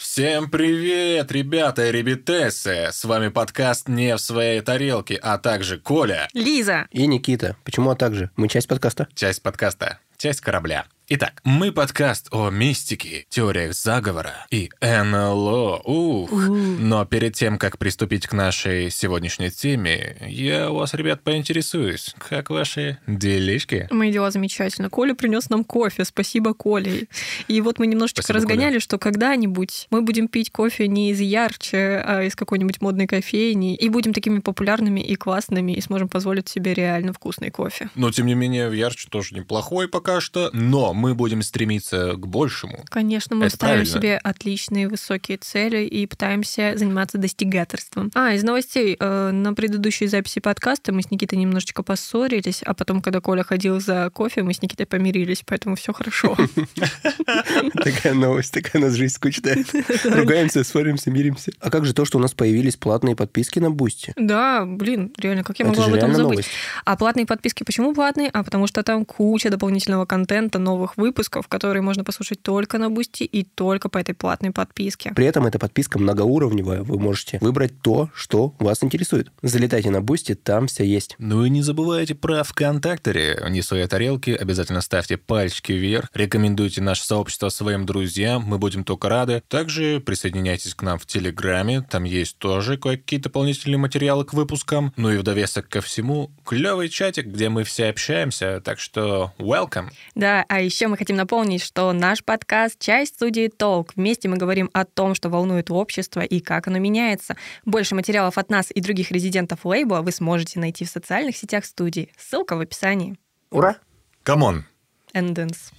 Всем привет, ребята и ребятессы! С вами подкаст «Не в своей тарелке», а также Коля, Лиза. И Никита. Почему а также? Мы часть подкаста. часть подкаста, часть корабля. Итак, мы подкаст о мистике, теориях заговора и НЛО. Ух! Но перед тем, как приступить к нашей сегодняшней теме, я у вас, ребят, поинтересуюсь, как ваши делишки? Мои дела замечательно. Коля принес нам кофе. Спасибо, Коле. И вот мы немножечко Спасибо, разгоняли, что когда-нибудь мы будем пить кофе не из ярче, а из какой-нибудь модной кофейни, и будем такими популярными и классными, и сможем позволить себе реально вкусный кофе. Но, тем не менее, ярче тоже неплохой пока что, но мы будем стремиться к большему. Конечно, мы Это ставим правильно. себе отличные высокие цели и пытаемся заниматься достигаторством. А, из новостей. э, На предыдущей записи подкаста мы с Никитой немножечко поссорились, а потом, когда Коля ходил за кофе, мы с Никитой помирились, поэтому все хорошо. Такая новость, такая у нас жизнь скучная. Ругаемся, ссоримся, миримся. А как же то, что у нас появились платные подписки на Boosty? Да, блин, реально, как я могла об этом забыть? А платные подписки почему платные? А потому что там куча дополнительного контента, новых выпусков, которые можно послушать только на Boosty и только по этой платной подписке. При этом эта подписка многоуровневая. Вы можете выбрать то, что вас интересует. Залетайте на Boosty, там все есть. Ну и не забывайте про ВКонтакте. Не в своей тарелке. Обязательно ставьте пальчики вверх. Рекомендуйте наше сообщество своим друзьям. Мы будем только рады. Также присоединяйтесь к нам в Телеграме. Там есть тоже кое-какие дополнительные материалы к выпускам. Ну и в довесок ко всему, клевый чатик, где мы все общаемся. Так что welcome. Да, а еще мы хотим напомнить, что наш подкаст — часть студии Толк. Вместе мы говорим о том, что волнует общество и как оно меняется. Больше материалов от нас и других резидентов лейбла вы сможете найти в социальных сетях студии. Ссылка в описании. Ура! Come on. And dance.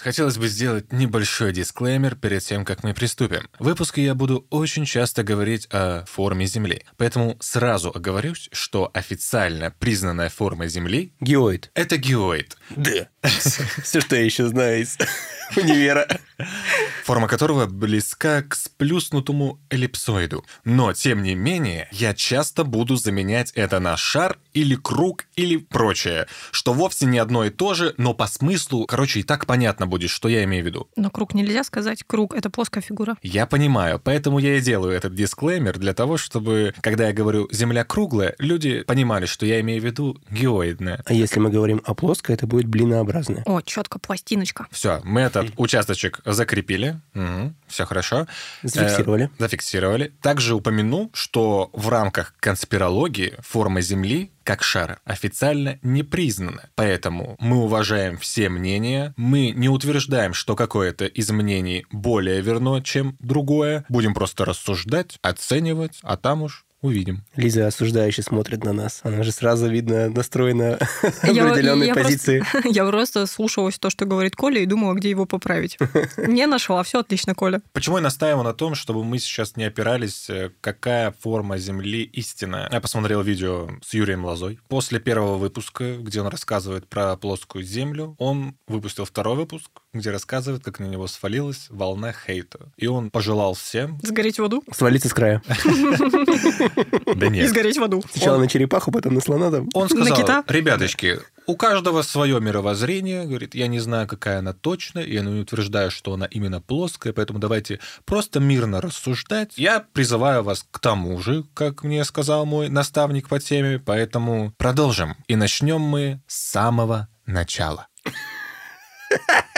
Хотелось бы сделать небольшой дисклеймер перед тем, как мы приступим. В выпуске я буду очень часто говорить о форме Земли, поэтому сразу оговорюсь, что официально признанная форма Земли Геоид. — это геоид, Да. Все, что я еще знаю из универа. форма которого близка к сплюснутому эллипсоиду. Но, тем не менее, я часто буду заменять это на шар или круг или прочее, что вовсе не одно и то же, но по смыслу, короче, и так понятно будет, что я имею в виду. Но круг нельзя сказать. Круг — это плоская фигура. Я понимаю, поэтому я и делаю этот дисклеймер для того, чтобы, когда я говорю «Земля круглая», люди понимали, что я имею в виду геоидная. А если мы говорим о плоской, это будет блинообразное. О, четко, пластиночка. Все, мы этот участочек закрепили. все хорошо. Зафиксировали. Э, зафиксировали. Также упомяну, что в рамках конспирологии форма Земли как шара официально не признана. Поэтому мы уважаем все мнения, мы не утверждаем, что какое-то из мнений более верно, чем другое. Будем просто рассуждать, оценивать, а там уж увидим. Лиза осуждающе смотрит на нас. Она же сразу, видно, настроена в определенной я просто- позиции. Я просто слушалась то, что говорит Коля, и думала, где его поправить. Не нашла. Все отлично, Коля. Почему я настаиваю на том, чтобы мы сейчас не опирались, э, какая форма Земли истинная? Я посмотрел видео с Юрием Лозой. После первого выпуска, где он рассказывает про плоскую Землю, он выпустил второй выпуск, где рассказывает, как на него свалилась волна хейта. И он пожелал всем... Сгореть в аду? Свалиться с края. Да И нет. сгореть в аду. Сначала на черепаху, потом на слона там. Он На сказал, кита? ребяточки, у каждого свое мировоззрение, говорит, я не знаю, какая она точно, и я не утверждаю, что она именно плоская, поэтому давайте просто мирно рассуждать. Я призываю вас к тому же, как мне сказал мой наставник по теме, поэтому продолжим. И начнем мы с самого начала.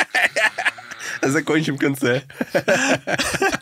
Закончим в конце.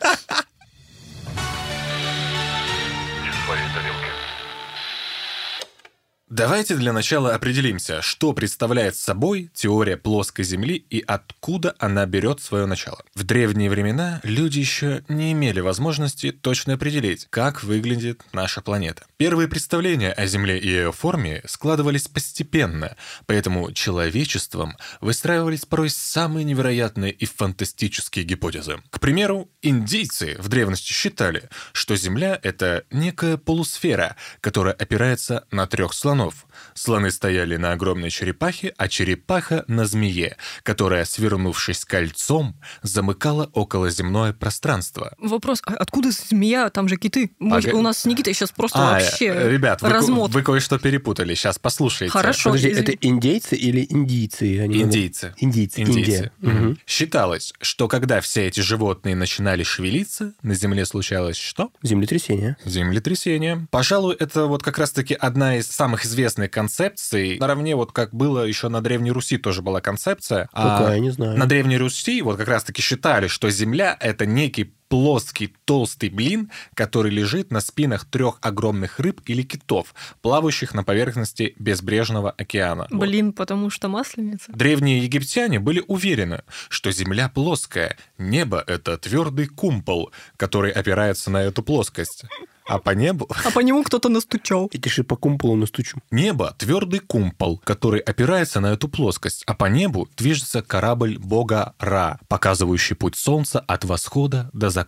Давайте для начала определимся, что представляет собой теория плоской Земли и откуда она берет свое начало. В древние времена люди еще не имели возможности точно определить, как выглядит наша планета. Первые представления о Земле и ее форме складывались постепенно, поэтому человечеством выстраивались порой самые невероятные и фантастические гипотезы. К примеру, индейцы в древности считали, что Земля — это некая полусфера, которая опирается на трех слонов слонов. Слоны стояли на огромной черепахе, а черепаха на змее, которая, свернувшись кольцом, замыкала околоземное пространство. Вопрос, а откуда змея? Там же киты. Может, Ага. у нас с Никитой сейчас просто А, вообще ребят, вы, размот. вы кое-что перепутали. Сейчас послушайте. Хорошо. Подожди, извини. это индейцы или индийцы? Они- Индейцы. Индийцы. Индейцы. Индия. Мгм. Считалось, что когда все эти животные начинали шевелиться, на Земле случалось что? Землетрясение. Землетрясение. Пожалуй, это вот как раз-таки одна из самых известных концепций. Наравне вот как было еще на Древней Руси тоже была концепция. А Какая, не знаю. На Древней Руси вот как раз-таки считали, что Земля — это некий плоский толстый блин, который лежит на спинах трех огромных рыб или китов, плавающих на поверхности безбрежного океана. Вот. Блин, потому что масленица. Древние египтяне были уверены, что Земля плоская, небо — это твердый кумпол, который опирается на эту плоскость. А по небу... А по нему кто-то настучал. Я тебе по кумполу настучу. Небо — твердый кумпол, который опирается на эту плоскость, а по небу движется корабль бога Ра, показывающий путь солнца от восхода до заката.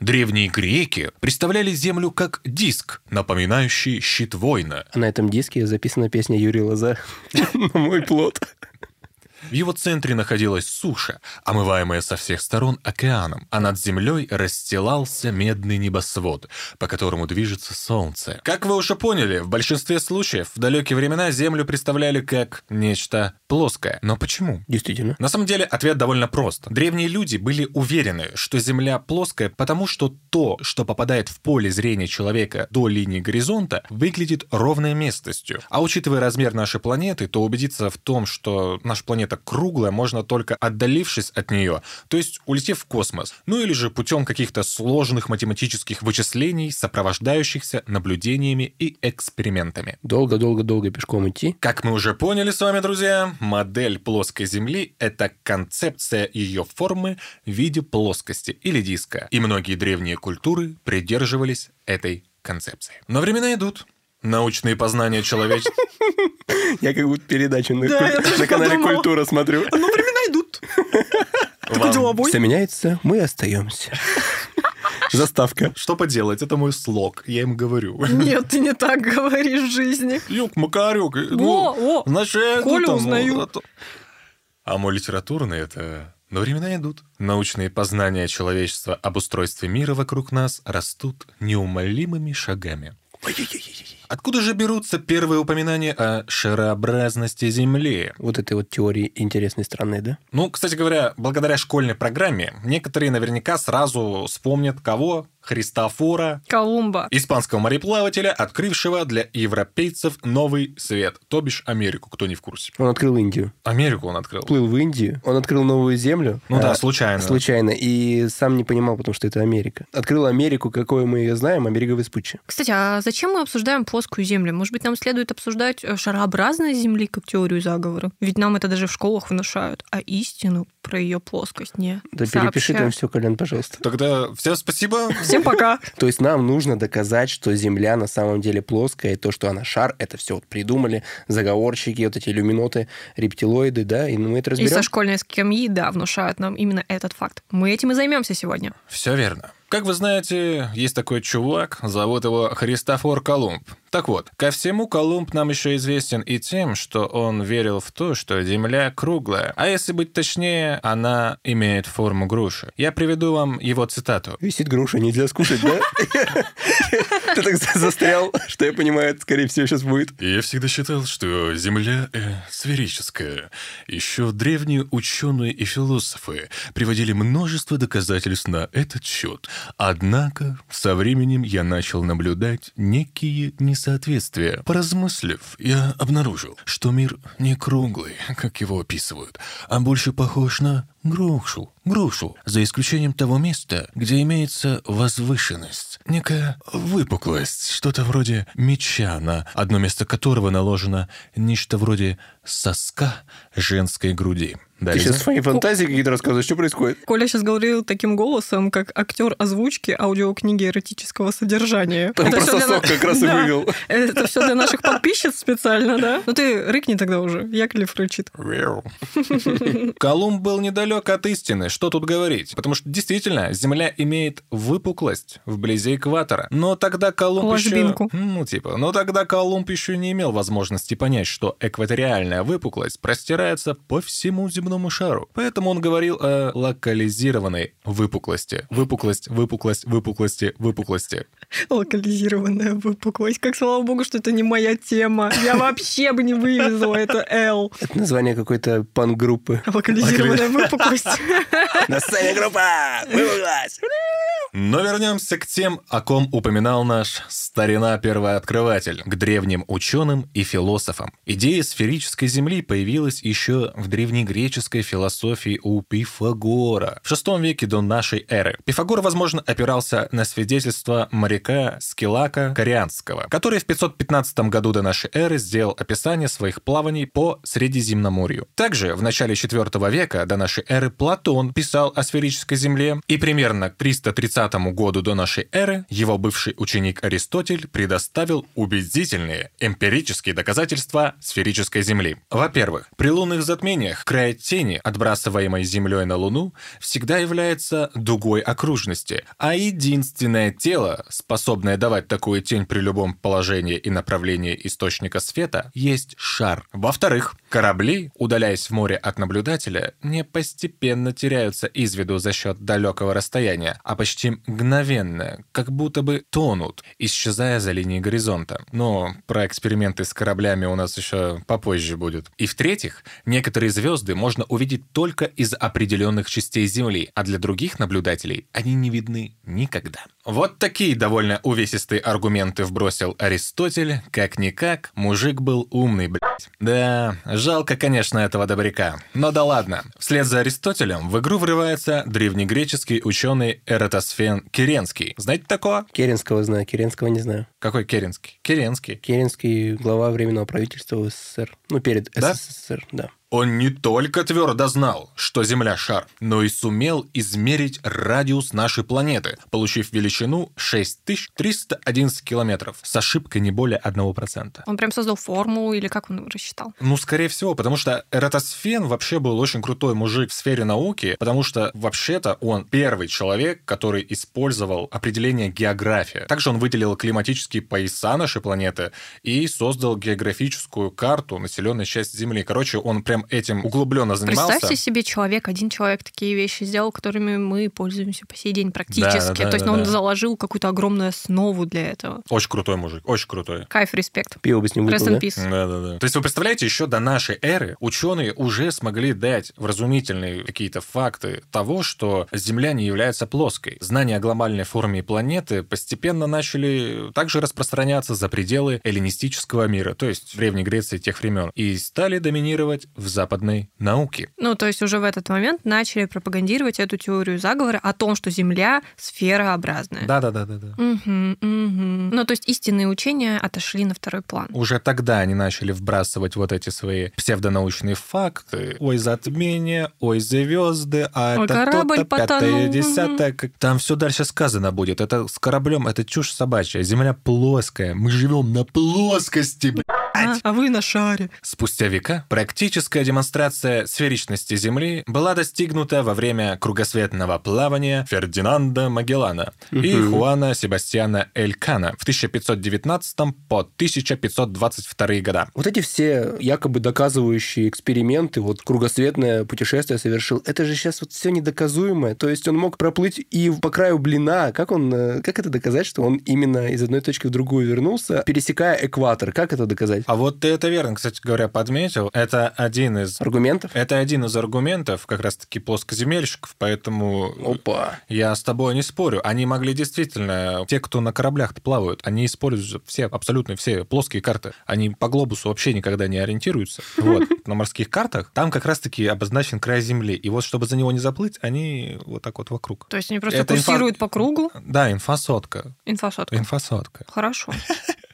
Древние греки представляли Землю как диск, напоминающий щит воина. На этом диске записана песня Юрия Лоза «На мой плод». В его центре находилась суша, омываемая со всех сторон океаном, а над землей расстилался медный небосвод, по которому движется солнце. Как вы уже поняли, в большинстве случаев в далекие времена Землю представляли как нечто плоское. Но почему? Действительно. На самом деле ответ довольно прост. Древние люди были уверены, что Земля плоская, потому что то, что попадает в поле зрения человека до линии горизонта, выглядит ровной местностью. А учитывая размер нашей планеты, то убедиться в том, что наша планета круглая, можно только отдалившись от нее, то есть улетев в космос. Ну или же путем каких-то сложных математических вычислений, сопровождающихся наблюдениями и экспериментами. Долго-долго-долго пешком идти. Как мы уже поняли с вами, друзья, модель плоской Земли — это концепция ее формы в виде плоскости или диска. И многие древние культуры придерживались этой концепции. Но времена идут. Научные познания человечества... Я как будто передачу на, Да, канале подумала. «Культура» смотрю. Ну, времена идут. Такой деловой. Все меняется, мы остаемся. Заставка. Что поделать, это мой слог, я им говорю. Нет, ты не так говоришь в жизни. Юг, Макарюк. О, Ну, о, значит, я иду Колю там, узнаю. а то- А мой литературный — это... Но времена идут. Научные познания человечества об устройстве мира вокруг нас растут неумолимыми шагами. Откуда же берутся первые упоминания о шарообразности Земли? Вот этой вот теории интересной, странной, да? Ну, кстати говоря, благодаря школьной программе некоторые наверняка сразу вспомнят кого? Христофора, Колумба. испанского мореплавателя, открывшего для европейцев новый свет, то бишь Америку, кто не в курсе. Он открыл Индию. Америку он открыл. Плыл в Индию, он открыл новую землю. Ну да, А, случайно. Случайно. И сам не понимал, потому что это Америка. Открыл Америку, какой мы ее знаем, Америка Веспуччи. Кстати, а зачем мы обсуждаем плоскую Землю? Может быть, нам следует обсуждать э, шарообразность Земли как теорию заговора? Ведь нам это даже в школах внушают. А истину про ее плоскость не Да перепиши там сообщают. все, Колян, пожалуйста. Тогда всем спасибо. Всем пока. То есть нам нужно доказать, что Земля на самом деле плоская, и то, что она шар, это все вот придумали заговорщики, вот эти иллюминоты, рептилоиды, да, и мы это И разберем. со школьной скамьи, да, внушают нам именно этот факт. Мы этим и займемся сегодня. Все верно. Как вы знаете, есть такой чувак, зовут его Христофор Колумб. Так вот, ко всему Колумб нам еще известен и тем, что он верил в то, что Земля круглая, а если быть точнее, она имеет форму груши. Я приведу вам его цитату. Висит груша, нельзя скушать, да? Ты так застрял, что я понимаю, это, скорее всего, сейчас будет. Я всегда считал, что Земля э, сферическая. Еще древние ученые и философы приводили множество доказательств на этот счет. Однако со временем я начал наблюдать некие несоответствия. Поразмыслив, я обнаружил, что мир не круглый, как его описывают, а больше похож на грушу, грушу, за исключением того места, где имеется возвышенность, некая выпуклость, что-то вроде меча, на одно место которого наложено нечто вроде соска женской груди. Ты Далее. сейчас свои фантазии какие-то рассказываешь, что происходит? Коля сейчас говорил таким голосом, как актер озвучки аудиокниги эротического содержания. Там для сосок на- как раз и Да. вывел. Это все для наших подписчиц специально, да? Ну ты рыкни тогда уже. Яковлев рычит. Колумб был недалек от истины, что тут говорить? Потому что действительно, Земля имеет выпуклость вблизи экватора. Но тогда Колумб Ложбинку. еще... Ну, типа, но тогда Колумб еще не имел возможности понять, что экваториальная выпуклость простирается по всему земному шару. Поэтому он говорил о локализированной выпуклости. Выпуклость, выпуклость, выпуклости, выпуклости. Локализированная выпуклость. Как слава богу, что это не моя тема. Я вообще бы не вывезла это L. Это название какой-то пан-группы. Локализированная выпуклость. На сцене группа! Вывелась! Но вернемся к тем, о ком упоминал наш старина первооткрыватель, к древним ученым и философам. Идея сферической Земли появилась еще в древнегреческой философии у Пифагора в VI веке до нашей эры. Пифагор, возможно, опирался на свидетельство моряка Скилака Корианского, который в 515 году до нашей эры сделал описание своих плаваний по Средиземноморью. Также в начале IV века до нашей эры Платон писал о сферической Земле, и примерно к 330 году до нашей эры его бывший ученик Аристотель предоставил убедительные эмпирические доказательства сферической Земли. Во-первых, при лунных затмениях край тени, отбрасываемой Землей на Луну, всегда является дугой окружности, а единственное тело, способное давать такую тень при любом положении и направлении источника света, есть шар. Во-вторых, корабли, удаляясь в море от наблюдателя, не постепенно теряются из виду за счет далекого расстояния, а почти мгновенно, как будто бы тонут, исчезая за линией горизонта. Но про эксперименты с кораблями у нас еще попозже будет. И в-третьих, некоторые звезды можно увидеть только из определенных частей Земли, а для других наблюдателей они не видны никогда. Вот такие довольно увесистые аргументы вбросил Аристотель. Как-никак, мужик был умный, блядь. Да, жалко, конечно, этого добряка. Но да ладно. Вслед за Аристотелем в игру врывается древнегреческий ученый Эратосфен Керенский. Знаете такого? Керенского знаю, Керенского не знаю. Какой Керенский? Керенский. Керенский глава Временного правительства СССР. Ну, перед Да? СССР, да. Он не только твердо знал, что Земля – шар, но и сумел измерить радиус нашей планеты, получив величину 6311 километров с ошибкой не более 1%. Он прям создал формулу или как он рассчитал? Ну, скорее всего, потому что Эратосфен вообще был очень крутой мужик в сфере науки, потому что вообще-то он первый человек, который использовал определение география. Также он выделил климатические пояса нашей планеты и создал географическую карту населенной части Земли. Короче, он прям этим углубленно занимался. Представьте себе, человек, один человек такие вещи сделал, которыми мы пользуемся по сей день практически. Да, да, То есть да, он да. заложил какую-то огромную основу для этого. Очень крутой мужик, очень крутой. Кайф, респект. Пиво бы с ним выпил, да? Да, да, да. То есть вы представляете, еще до нашей эры ученые уже смогли дать вразумительные какие-то факты того, что Земля не является плоской. Знания о глобальной форме планеты постепенно начали также распространяться за пределы эллинистического мира, то есть Древней Греции тех времен, и стали доминировать в западной науке. Ну, то есть уже в этот момент начали пропагандировать эту теорию заговора о том, что Земля сферообразная. Да, да, да, да, да. Мгм, мгм. Ну, то есть истинные учения отошли на второй план. Уже тогда они начали вбрасывать вот эти свои псевдонаучные факты. Ой, затмение, ой, звезды, а Ой, это то-то, пятое, десятое. Как- Там все дальше сказано будет. Это с кораблем, это чушь собачья. Земля плоская. Мы живем на плоскости, блядь. А, а вы на шаре. Спустя века практическая демонстрация сферичности Земли была достигнута во время кругосветного плавания Фердинанда Магеллана и. Хуана Себастьяна Элькана в 1519 по 1522 года. Вот эти все якобы доказывающие эксперименты, вот кругосветное путешествие совершил, это же сейчас вот все недоказуемое. То есть он мог проплыть и по краю блина. Как он, э, как это доказать, что он именно из одной точки в другую вернулся, пересекая экватор? Как это доказать? Сказать. А вот ты это верно, кстати говоря, подметил. Это один из... Аргументов? Это один из аргументов как раз-таки плоскоземельщиков, поэтому Опа. я с тобой не спорю. Они могли действительно, те, кто на кораблях плавают, они используют все, абсолютно все плоские карты. Они по глобусу вообще никогда не ориентируются. Вот. На морских картах там как раз-таки обозначен край Земли. И вот чтобы за него не заплыть, они вот так вот вокруг. То есть они просто Это инфа- курсируют по кругу. Да, инфосотка. Инфосотка. Инфосотка. Хорошо.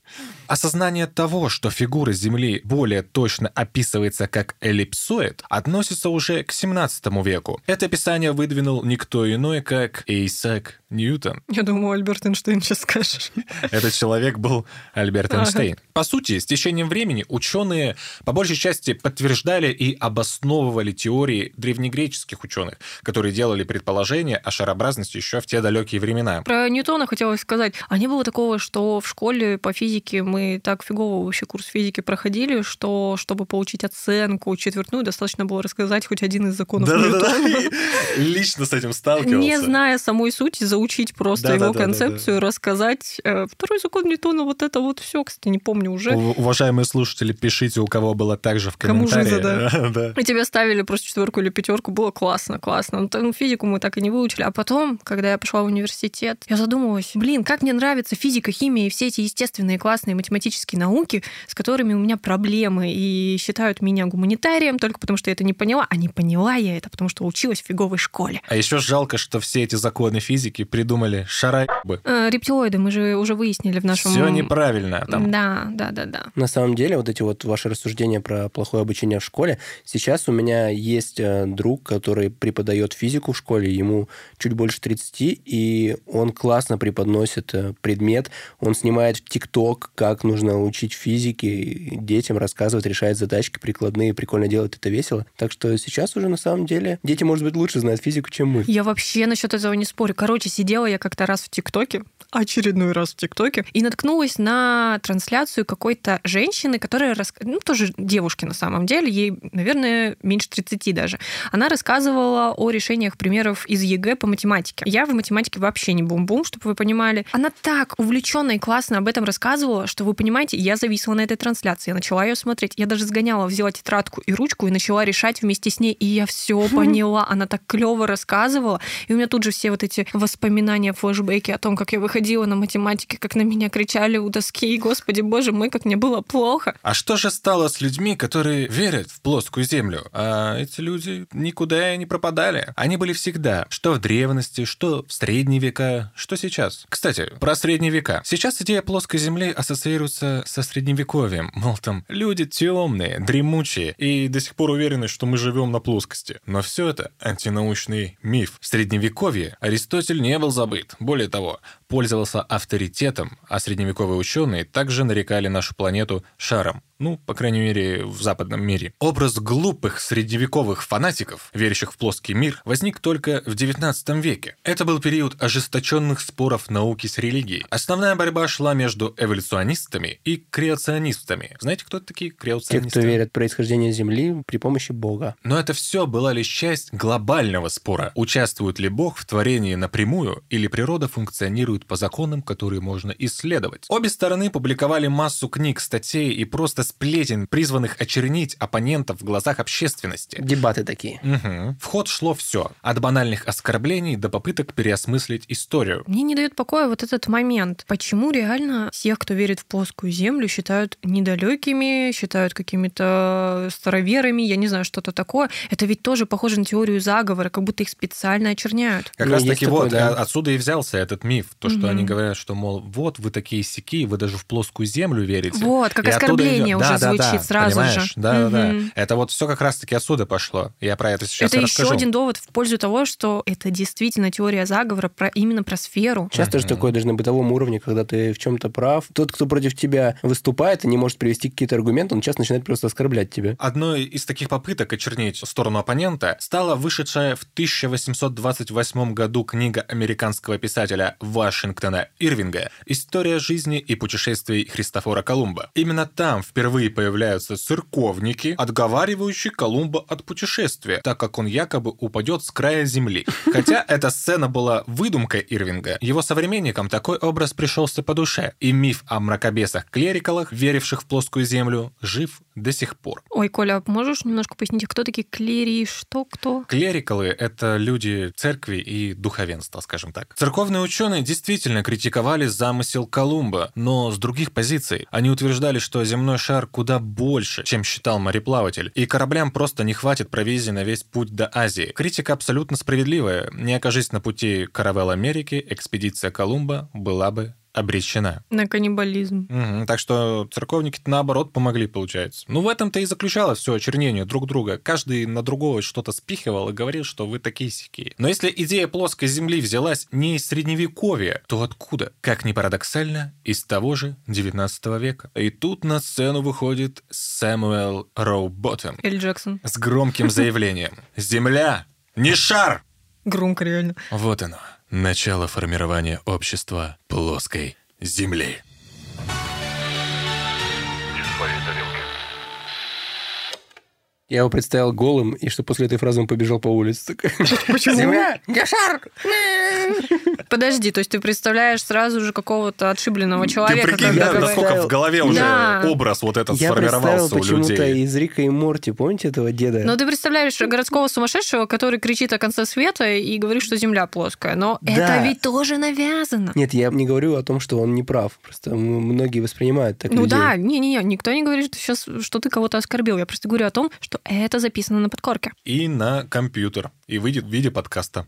Осознание того, что фигура Земли более точно описывается как эллипсоид, относится уже к 17 веку. Это описание выдвинул никто иной, как Исаак Ньютон. Я думаю, Альберт Эйнштейн сейчас скажешь. Этот человек был Альберт Ага. Эйнштейн. По сути, с течением времени ученые по большей части подтверждали и обосновывали теории древнегреческих ученых, которые делали предположения о шарообразности еще в те далекие времена. Про Ньютона хотелось сказать. А не было такого, что в школе по физике мы так фигово вообще курс физики проходили, что чтобы получить оценку четвертную, достаточно было рассказать хоть один из законов Ньютона. Лично с этим сталкивался. Не зная самой сути, заучить просто Да-да-да-да-да. его концепцию, рассказать. э, Второй закон Ньютона, вот это вот все, кстати, не помню уже. У- Уважаемые слушатели, пишите, у кого было так же в Кому комментариях. жиза, да. И тебя ставили просто четверку или пятерку, было классно, классно. Но там физику мы так и не выучили. А потом, когда я пошла в университет, я задумалась, блин, как мне нравится физика, химия и все эти естественные классные математические науки, с которыми у меня проблемы, и считают меня гуманитарием только потому, что я это не поняла. А не поняла я это, потому что училась в фиговой школе. А еще жалко, что все эти законы физики придумали шараебы. Э, рептилоиды мы же уже выяснили в нашем... Все неправильно. Там Да, да, да, да. На самом деле, вот эти вот ваши рассуждения про плохое обучение в школе, сейчас у меня есть э, друг, который преподает физику в школе, ему чуть больше 30, и он классно преподносит э, предмет, он снимает в ТикТок, как нужно учить физике, детям рассказывает, решает задачки прикладные, прикольно делает это весело. Так что сейчас уже на самом деле дети, может быть, лучше знают физику, чем мы. Я вообще насчет этого не спорю. Короче, сидела я как-то раз в ТикТоке, очередной раз в ТикТоке, и наткнулась на трансляцию какой-то женщины, которая, рас... ну, тоже девушки на самом деле, ей, наверное, меньше 30 даже. Она рассказывала о решениях примеров из ЕГЭ по математике. Я в математике вообще не бум-бум, чтобы вы понимали. Она так увлеченно и классно об этом рассказывала, что вы понимаете, я зависла на этой трансляции, я начала ее смотреть. Я даже сгоняла, взяла тетрадку и ручку и начала решать вместе с ней, и я все поняла. Она так клево рассказывала, и у меня тут же все вот эти воспоминания, флешбеки о том, как я выходила на математике, как на меня кричали у доски, и, господи, боже мой, как мне было плохо. А что же стало с людьми, которые верят в плоскую землю? А эти люди никуда и не пропадали. Они были всегда, что в древности, что в средние века, что сейчас. Кстати, про средние века. Сейчас идея плоской земли ассоциируется со средневековьем. Мол, там люди темные, дремучие и до сих пор уверены, что мы живем на плоскости. Но все это антинаучный миф. В средневековье Аристотель не был забыт. Более того, пользовался авторитетом, а средневековые ученые также нарекали нашу планету шаром. Ну, по крайней мере, в западном мире. Образ глупых средневековых фанатиков, верящих в плоский мир, возник только в XIX веке. Это был период ожесточенных споров науки с религией. Основная борьба шла между эволюционистами и креационистами. Знаете, кто это такие Те, креационисты? кто верят в происхождение Земли при помощи Бога. Но это все была лишь часть глобального спора. Участвует ли Бог в творении напрямую, или природа функционирует по законам, которые можно исследовать? Обе стороны публиковали массу книг, статей и просто сплетен, призванных очернить оппонентов в глазах общественности. Дебаты такие. Мгм. В ход шло все, от банальных оскорблений до попыток переосмыслить историю. Мне не дает покоя вот этот момент. Почему реально всех, кто верит в плоскую землю, считают недалекими, считают какими-то староверами, я не знаю, что-то такое. Это ведь тоже похоже на теорию заговора, как будто их специально очерняют. Как Ну, раз таки такое, вот да. а- отсюда и взялся этот миф, то, что Мгм. они говорят, что, мол, вот вы такие сики, вы даже в плоскую землю верите. Вот, как И оскорбление идет- уже Да, да, звучит да, сразу понимаешь? же. Да, да, да. Мгм. Это вот все как раз-таки отсюда пошло. Я про это сейчас это расскажу. еще один довод в пользу того, что это действительно теория заговора про, именно про сферу. Часто же такое даже на бытовом уровне, когда ты в чем-то прав. Тот, кто против тебя выступает и не может привести какие-то аргументы, он часто начинает просто оскорблять тебя. Одной из таких попыток очернить сторону оппонента стала вышедшая в 1828 году книга американского писателя Вашингтона Ирвинга «История жизни и путешествий Христофора Колумба». Именно там впервые появляются церковники, отговаривающие Колумба от путешествия, так как он якобы упадет с края земли. Хотя эта сцена была выдумкой Ирвинга, его современникам такой образ пришелся по душе, и миф о мракобесах-клерикалах, веривших в плоскую землю, жив до сих пор. Ой, Коля, можешь немножко пояснить, кто такие клерии, что, кто? Клерикалы — это люди церкви и духовенства, скажем так. Церковные ученые действительно критиковали замысел Колумба, но с других позиций. Они утверждали, что земной шар куда больше, чем считал мореплаватель, и кораблям просто не хватит провизии на весь путь до Азии. Критика абсолютно справедливая. Не окажись на пути каравелл Америки, экспедиция Колумба была бы обречена. На каннибализм. Мгм, Так что церковники наоборот помогли, получается. Ну, в этом-то и заключалось все очернение друг друга. Каждый на другого что-то спихивал и говорил, что вы такие сякие. Но если идея плоской земли взялась не из средневековья, то откуда? Как ни парадоксально, из того же 19 века. И тут на сцену выходит Сэмюэл Роуботтем Эль Джексон. с громким заявлением. «Земля не шар!» Громко реально. Вот оно, начало формирования общества плоской земли. Я его представил голым, и что после этой фразы он побежал по улице. Почему? Земля, я шар! Подожди, то есть ты представляешь сразу же какого-то отшибленного человека, Ты прикинь, да, насколько в голове уже Да. образ вот этот Я сформировался у почему-то людей. из Рика и Морти, помните этого деда? Но ты представляешь городского сумасшедшего, который кричит о конце света и говорит, что Земля плоская. Но Да. это ведь тоже навязано. Нет, я не говорю о том, что он не прав. Просто многие воспринимают так Ну людей. да, не-не-не, никто не говорит, что сейчас, что ты кого-то оскорбил. Я просто говорю о том, что это записано на подкорке. И на компьютер. И выйдет в виде подкаста.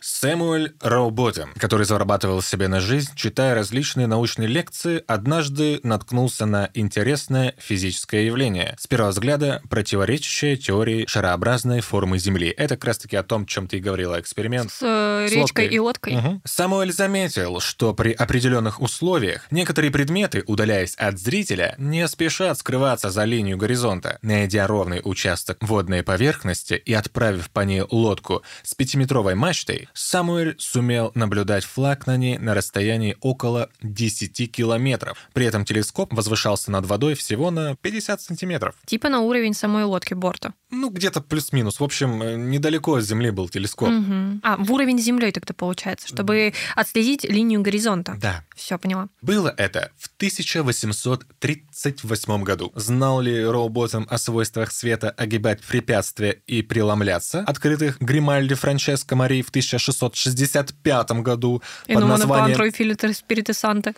Сэмуэль Роуботем, который зарабатывал себе на жизнь, читая различные научные лекции, однажды наткнулся на интересное физическое явление, с первого взгляда противоречащее теории шарообразной формы Земли. Это как раз-таки о том, чем ты и говорила, эксперимент С э, С речкой лодкой. и лодкой. Мгм. Самуэль заметил, что при определенных условиях некоторые предметы, удаляясь от зрителя, не спешат скрываться за линию горизонта. Найдя ровный участок водной поверхности и отправив по ней лодку с пятиметровой мачтой, Самуэль сумел наблюдать флаг на ней на расстоянии около 10 километров. При этом телескоп возвышался над водой всего на 50 сантиметров. Типа на уровень самой лодки борта. Ну, где-то плюс-минус. В общем, э, недалеко от Земли был телескоп. Мгм. А, в уровень с землей тогда получается, чтобы отследить линию горизонта. Да. Все, поняла. Было это в 1838 году. Знал ли Роуботом о свойствах света огибать препятствия и преломляться, открытых Гримальди Франческо Мари в 1665 году И под названием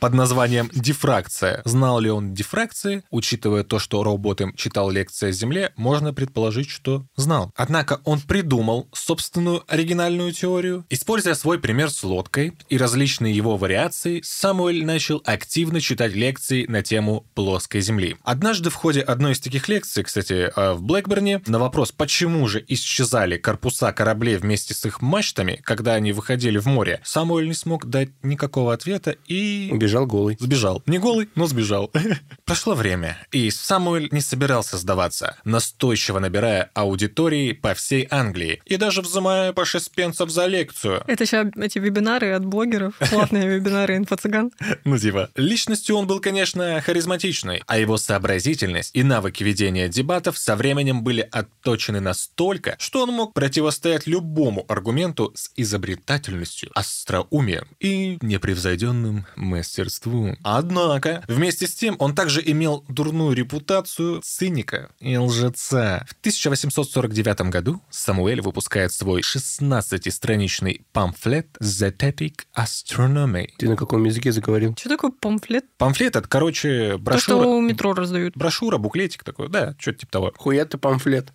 под названием дифракция. Знал ли он дифракции? Учитывая то, что Роуботем читал лекции о Земле, можно предположить, что знал. Однако он придумал собственную оригинальную теорию. Используя свой пример с лодкой и различные его вариации, Самуэль начал активно читать лекции на тему плоской Земли. Однажды в ходе одной из таких лекций, кстати, э, в Блэкберне, на вопрос, почему же исчезали корпуса кораблей вместе с их мачтами, когда они выходили в море, Самуэль не смог дать никакого ответа и... Убежал голый. Сбежал. Не голый, но сбежал. Прошло время, и Самуэль не собирался сдаваться, настойчиво набирая аудитории по всей Англии и даже взимая по 6 пенсов за лекцию. Это сейчас эти вебинары от блогеров, платные вебинары инфо-цыган. Ну типа. Личностью он был, конечно, харизматичной, а его сообразительность и навыки ведения дебатов со временем были отточены настолько, что он мог противостоять любому аргументу с изобретательностью, остроумием и непревзойденным мастерством. Однако, вместе с тем, он также имел дурную репутацию циника и лжеца. В 1849 году Самуэль выпускает свой 16-страничный памфлет «Zetetic Astronomy», Ты на каком языке заговорил? Что такое памфлет? Памфлет это, короче, То, брошюра. что у метро раздают. Брошюра, буклетик такой, да, что-то типа того. Хуя ты памфлет.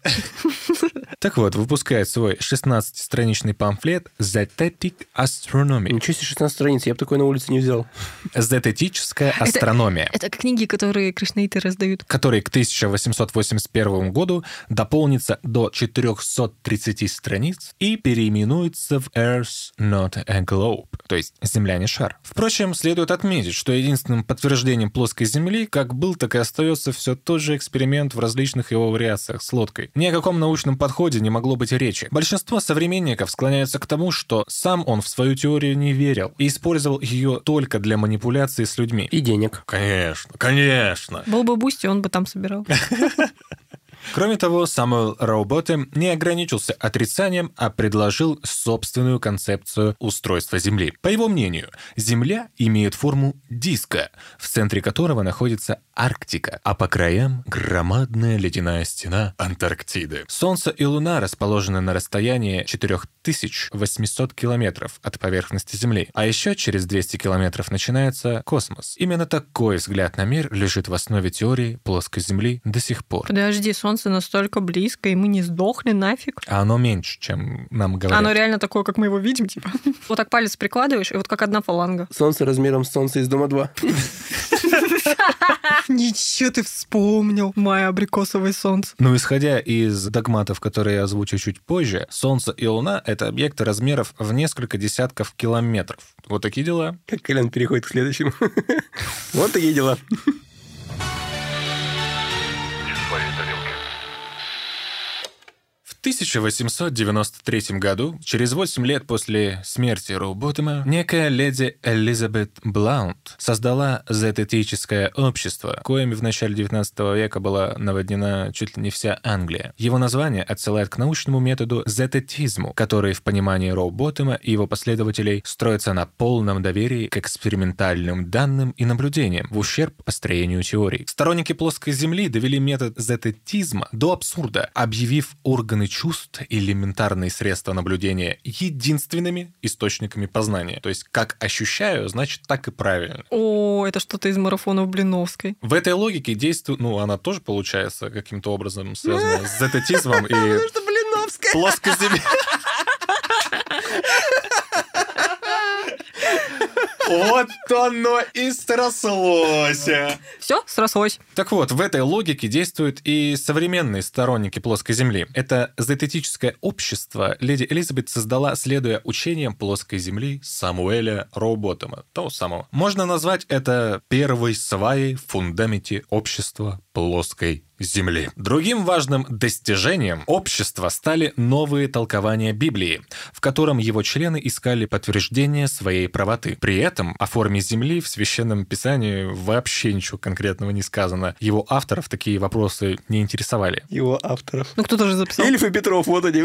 Так вот, выпускает свой 16-страничный памфлет «Zetetic Astronomy». Ничего себе 16 страниц, я бы такой на улице не взял. Зететическая астрономия. Это книги, которые кришнаиты раздают. который к 1881 году дополнится до 430 страниц и переименуется в Earth Not a Globe, то есть Земля не шар. Впрочем, следует отметить, что единственным подтверждением плоской Земли как был, так и остается все тот же эксперимент в различных его вариациях с лодкой. Ни о каком научном подходе не могло быть речи. Большинство современников склоняются к тому, что сам он в свою теорию не верил и использовал ее только для манипуляции с людьми. И денег. Конечно, конечно. Был бы Boosty, он бы там собирал. Кроме того, Самуэл Роуботем не ограничился отрицанием, а предложил собственную концепцию устройства Земли. По его мнению, Земля имеет форму диска, в центре которого находится Арктика, а по краям громадная ледяная стена Антарктиды. Солнце и Луна расположены на расстоянии 4800 километров от поверхности Земли, а еще через 200 километров начинается космос. Именно такой взгляд на мир лежит в основе теории плоской Земли до сих пор. Подожди, Солнце настолько близко, и мы не сдохли нафиг. А оно меньше, чем нам говорят. Оно реально такое, как мы его видим, типа. Вот так палец прикладываешь, и вот как одна фаланга. Солнце размером с солнце из дома 2. Ничего ты вспомнил, мое абрикосовое солнце. Ну, исходя из догматов, которые я озвучу чуть позже, Солнце и Луна — это объекты размеров в несколько десятков километров. Вот такие дела. Как Колян переходит к следующему. Вот такие дела. 1893 году, через 8 лет после смерти Роуботтема, некая леди Элизабет Блаунд создала зоотетическое общество, коими в начале 19 века была наводнена чуть ли не вся Англия. Его название отсылает к научному методу зоотетизму, который в понимании Роуботтема и его последователей строится на полном доверии к экспериментальным данным и наблюдениям в ущерб построению теорий. Сторонники плоской Земли довели метод зоотетизма до абсурда, объявив органы чувств и элементарные средства наблюдения единственными источниками познания. То есть, как ощущаю, значит, так и правильно. О, это что-то из марафонов Блиновской. В этой логике действует, ну, она тоже получается каким-то образом связана с зететизмом и плоской Вот оно и срослось. Все, срослось. Так вот, в этой логике действуют и современные сторонники плоской Земли. Это зоотетическое общество леди Элизабет создала, следуя учениям плоской Земли Самуэля Роуботтема, того самого. Можно назвать это первой сваей в фундаменте общества плоской Земли. Другим важным достижением общества стали новые толкования Библии, в котором его члены искали подтверждение своей правоты. При этом о форме Земли в Священном Писании вообще ничего конкретного не сказано. Его авторов такие вопросы не интересовали. Его авторов. Ну, кто тоже записал. Ильф и Петров, вот они.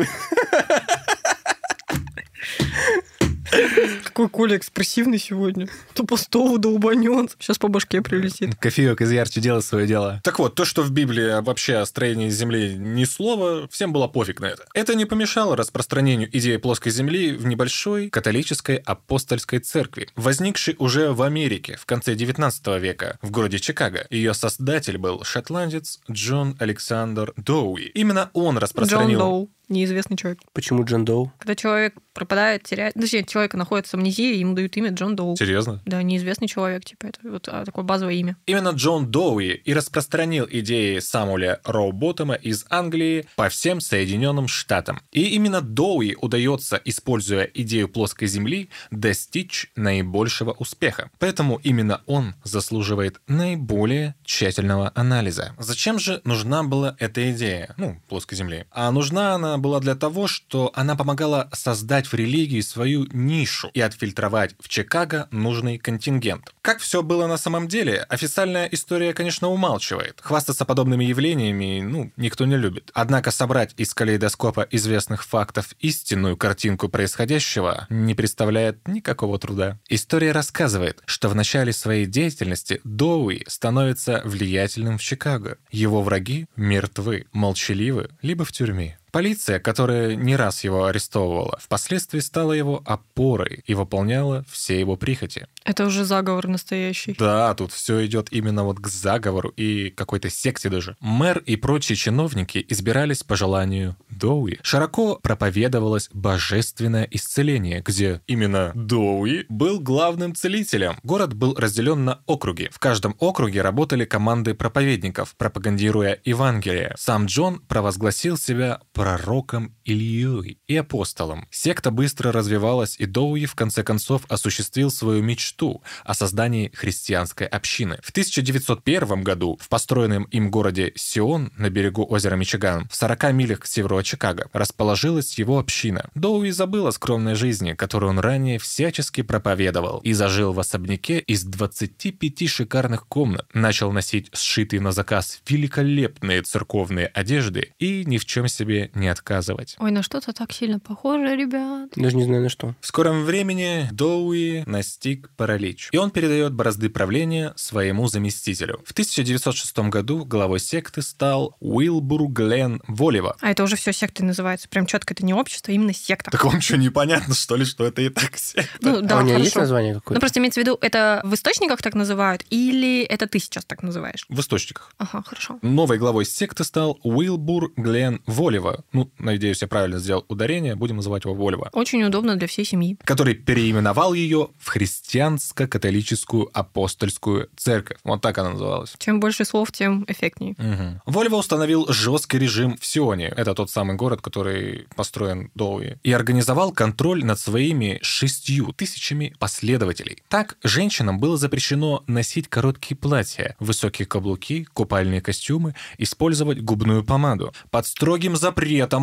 Какой Коля экспрессивный сегодня. То по столу долбанет. Сейчас по башке прилетит. Кофеек из ярче делает свое дело. Так вот, то, что в Библии вообще о строении Земли ни слова, всем было пофиг на это. Это не помешало распространению идеи плоской Земли в небольшой католической апостольской церкви, возникшей уже в Америке в конце 19 века в городе Чикаго. Ее создатель был шотландец Джон Александр Доуи. Именно он Джон распространил... Доу. Неизвестный человек. Почему Джон Доу? Когда человек пропадает, теряет... Точнее, человека находится в амнезии, ему дают имя Джон Доу. Серьезно? Да, неизвестный человек, типа, это вот а, такое базовое имя. Именно Джон Доуи и распространил идеи Самуэля Роуботтема из Англии по всем Соединенным Штатам. И именно Доуи удается, используя идею плоской Земли, достичь наибольшего успеха. Поэтому именно он заслуживает наиболее тщательного анализа. Зачем же нужна была эта идея, ну, плоской Земли? А нужна она была для того, что она помогала создать в религии свою нишу и отфильтровать в Чикаго нужный контингент. Как все было на самом деле, официальная история, конечно, умалчивает. Хвастаться подобными явлениями, ну, никто не любит. Однако собрать из калейдоскопа известных фактов истинную картинку происходящего не представляет никакого труда. История рассказывает, что в начале своей деятельности Доуи становится влиятельным в Чикаго. Его враги мертвы, молчаливы, либо в тюрьме. Полиция, которая не раз его арестовывала, впоследствии стала его опорой и выполняла все его прихоти. Это уже заговор настоящий. Да, тут все идет именно вот к заговору и какой-то секте даже. Мэр и прочие чиновники избирались по желанию Доуи. Широко проповедовалось божественное исцеление, где именно Доуи был главным целителем. Город был разделен на округи. В каждом округе работали команды проповедников, пропагандируя Евангелие. Сам Джон провозгласил себя пророком Ильей и апостолом. Секта быстро развивалась, и Доуи в конце концов осуществил свою мечту о создании христианской общины. В 1901 году в построенном им городе Сион на берегу озера Мичиган, в 40 милях к северу от Чикаго, расположилась его община. Доуи забыл о скромной жизни, которую он ранее всячески проповедовал, и зажил в особняке из 25 шикарных комнат, начал носить сшитые на заказ великолепные церковные одежды и ни в чем себе не отказывать. Ой, на что-то так сильно похоже, ребят. Даже не знаю на что. В скором времени Доуи настиг паралич, и он передает бразды правления своему заместителю. В 1906 году главой секты стал Уилбур Глен Волева. А это уже все секты называется. Прям четко это не общество, а именно секта. Так вам что, непонятно, что ли, что это и так секта? Ну да, а у нее есть название Ну какое-то? просто имеется в виду, это в источниках так называют, или это ты сейчас так называешь? В источниках. Ага, хорошо. Новой главой секты стал Уилбур Глен Волева. Ну, надеюсь, я правильно сделал ударение, будем называть его Волева. Очень удобно для всей семьи. который переименовал ее в христианско-католическую апостольскую церковь. Вот так она называлась. Чем больше слов, тем эффектнее. Мгм. Вольво установил жесткий режим в Сионе, это тот самый город, который построен Доуи, и организовал контроль над своими шестью тысячами последователей. Так, женщинам было запрещено носить короткие платья, высокие каблуки, купальные костюмы, использовать губную помаду. Под строгим запретом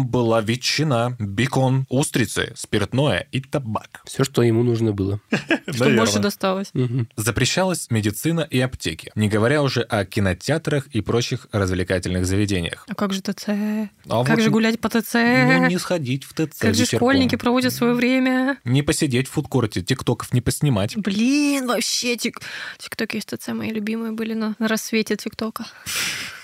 была ветчина, бекон, устрицы, спиртное и табак. Все, что ему нужно было. Что больше досталось. Запрещалась медицина и аптеки, не говоря уже о кинотеатрах и прочих развлекательных заведениях. А как же ТЦ? А как же гулять по ТЦ? Ну, не сходить в ТЦ как же школьники проводят свое время? Не посидеть в фудкорте, тиктоков не поснимать. Блин, вообще, тик... тиктоки из ТЦ мои любимые были на рассвете тиктока.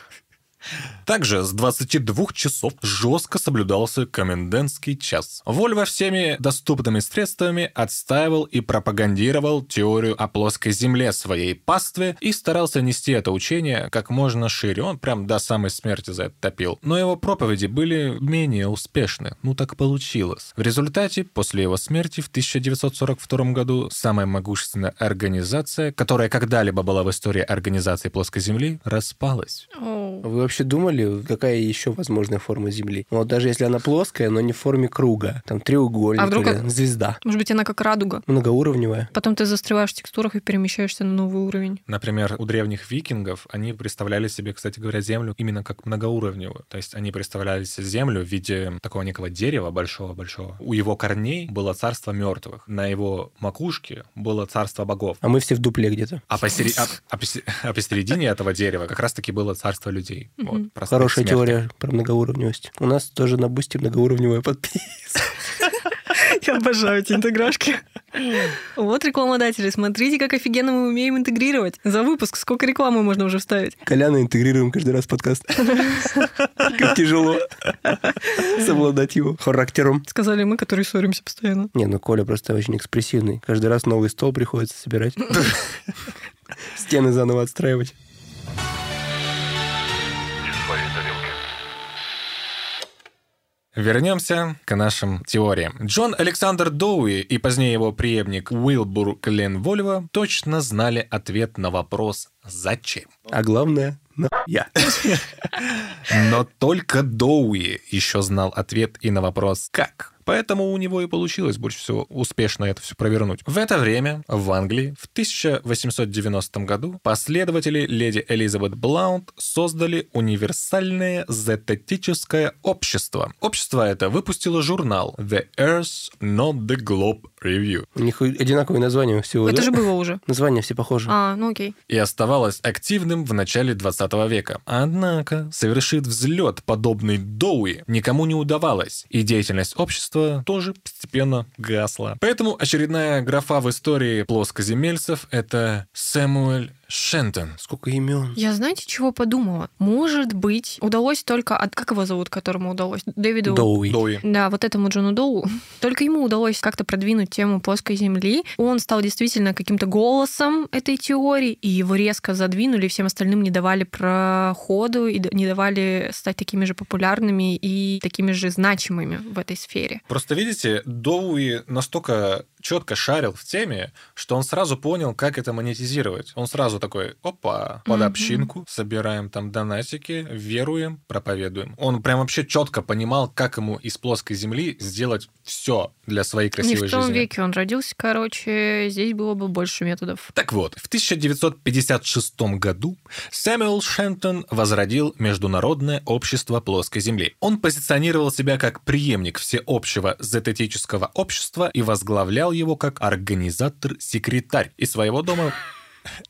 Также с 22 часов жестко соблюдался комендантский час. Вольво всеми доступными средствами отстаивал и пропагандировал теорию о плоской земле своей пастве и старался нести это учение как можно шире. Он прям до самой смерти за это топил. Но его проповеди были менее успешны. Ну так получилось. В результате, после его смерти в 1942 году, самая могущественная организация, которая когда-либо была в истории организации плоской земли, распалась. Вы вообще думали, какая еще возможная форма Земли? Ну, Вот даже если она плоская, но не в форме круга. Там треугольник А вдруг или это- звезда. Может быть, она как радуга. Многоуровневая. Потом ты застреваешь в текстурах и перемещаешься на новый уровень. Например, у древних викингов они представляли себе, кстати говоря, Землю именно как многоуровневую. То есть они представляли себе Землю в виде такого некого дерева большого-большого. У его корней было царство мертвых, на его макушке было царство богов. А мы все в дупле где-то. А, посери- а- а а посередине этого дерева как раз-таки было царство людей. Вот, Хорошая смертных. теория про многоуровневость. У нас тоже на бусте многоуровневая подписка. Я обожаю эти интеграшки. Вот рекламодатели, смотрите, как офигенно мы умеем интегрировать. За выпуск сколько рекламы можно уже вставить. Коляна интегрируем каждый раз подкаст. Как тяжело совладать его характером. Сказали мы, которые ссоримся постоянно. Не, ну Коля просто очень экспрессивный. Каждый раз новый стол приходится собирать. Стены заново отстраивать. Вернемся к нашим теориям. Джон Александр Доуи и позднее его преемник Уилбур Клен Вольво точно знали ответ на вопрос «Зачем?». А главное, я. Но только Доуи еще знал ответ и на вопрос «Как?». Поэтому у него и получилось больше всего успешно это все провернуть. В это время в Англии в 1890 году последователи леди Элизабет Блаунд создали универсальное зететическое общество. Общество это выпустило журнал The Earth Not the Globe Review У них одинаковые названия всего, Это да? же было уже. Названия все похожи. А, ну окей. и оставалось активным в начале 20 века. Однако совершит взлет, подобный Доуи, никому не удавалось, и деятельность общества тоже постепенно гасла. Поэтому очередная графа в истории плоскоземельцев — это Сэмуэль Шентон. Сколько имен. Я знаете, чего подумала? Может быть, удалось только... от- Как его зовут, которому удалось? Дэвиду... Доуи. Доуи. Да, вот этому Джону Доу. Только ему удалось как-то продвинуть тему плоской земли. Он стал действительно каким-то голосом этой теории, и его резко задвинули, всем остальным не давали проходу и не давали стать такими же популярными и такими же значимыми в этой сфере. Просто видите, Доуи настолько четко шарил в теме, что он сразу понял, как это монетизировать. Он сразу такой, опа, под общинку, собираем там донатики, веруем, проповедуем. Он прям вообще четко понимал, как ему из плоской земли сделать все для своей Не красивой в том жизни. веке он родился, короче, здесь было бы больше методов. Так вот, в 1956 году Сэмюэл Шентон возродил Международное общество плоской Земли. Он позиционировал себя как преемник всеобщего зететического общества и возглавлял его как организатор-секретарь из своего дома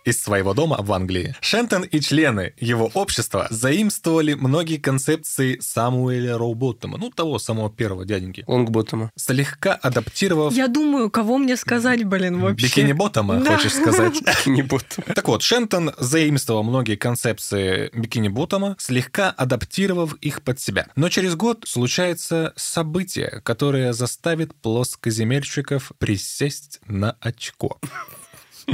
из своего дома в Англии. Шентон и члены его общества заимствовали многие концепции Самуэля Роуботтома, ну, того самого первого дяденьки, Лонгботтома. слегка адаптировав Я думаю, кого мне сказать, блин, вообще. бикини-ботома, Да. хочешь сказать? Не ботом. Так вот, Шентон заимствовал многие концепции бикини-ботома, слегка адаптировав их под себя. Но через год случается событие, которое заставит плоскоземельщиков присесть на очко.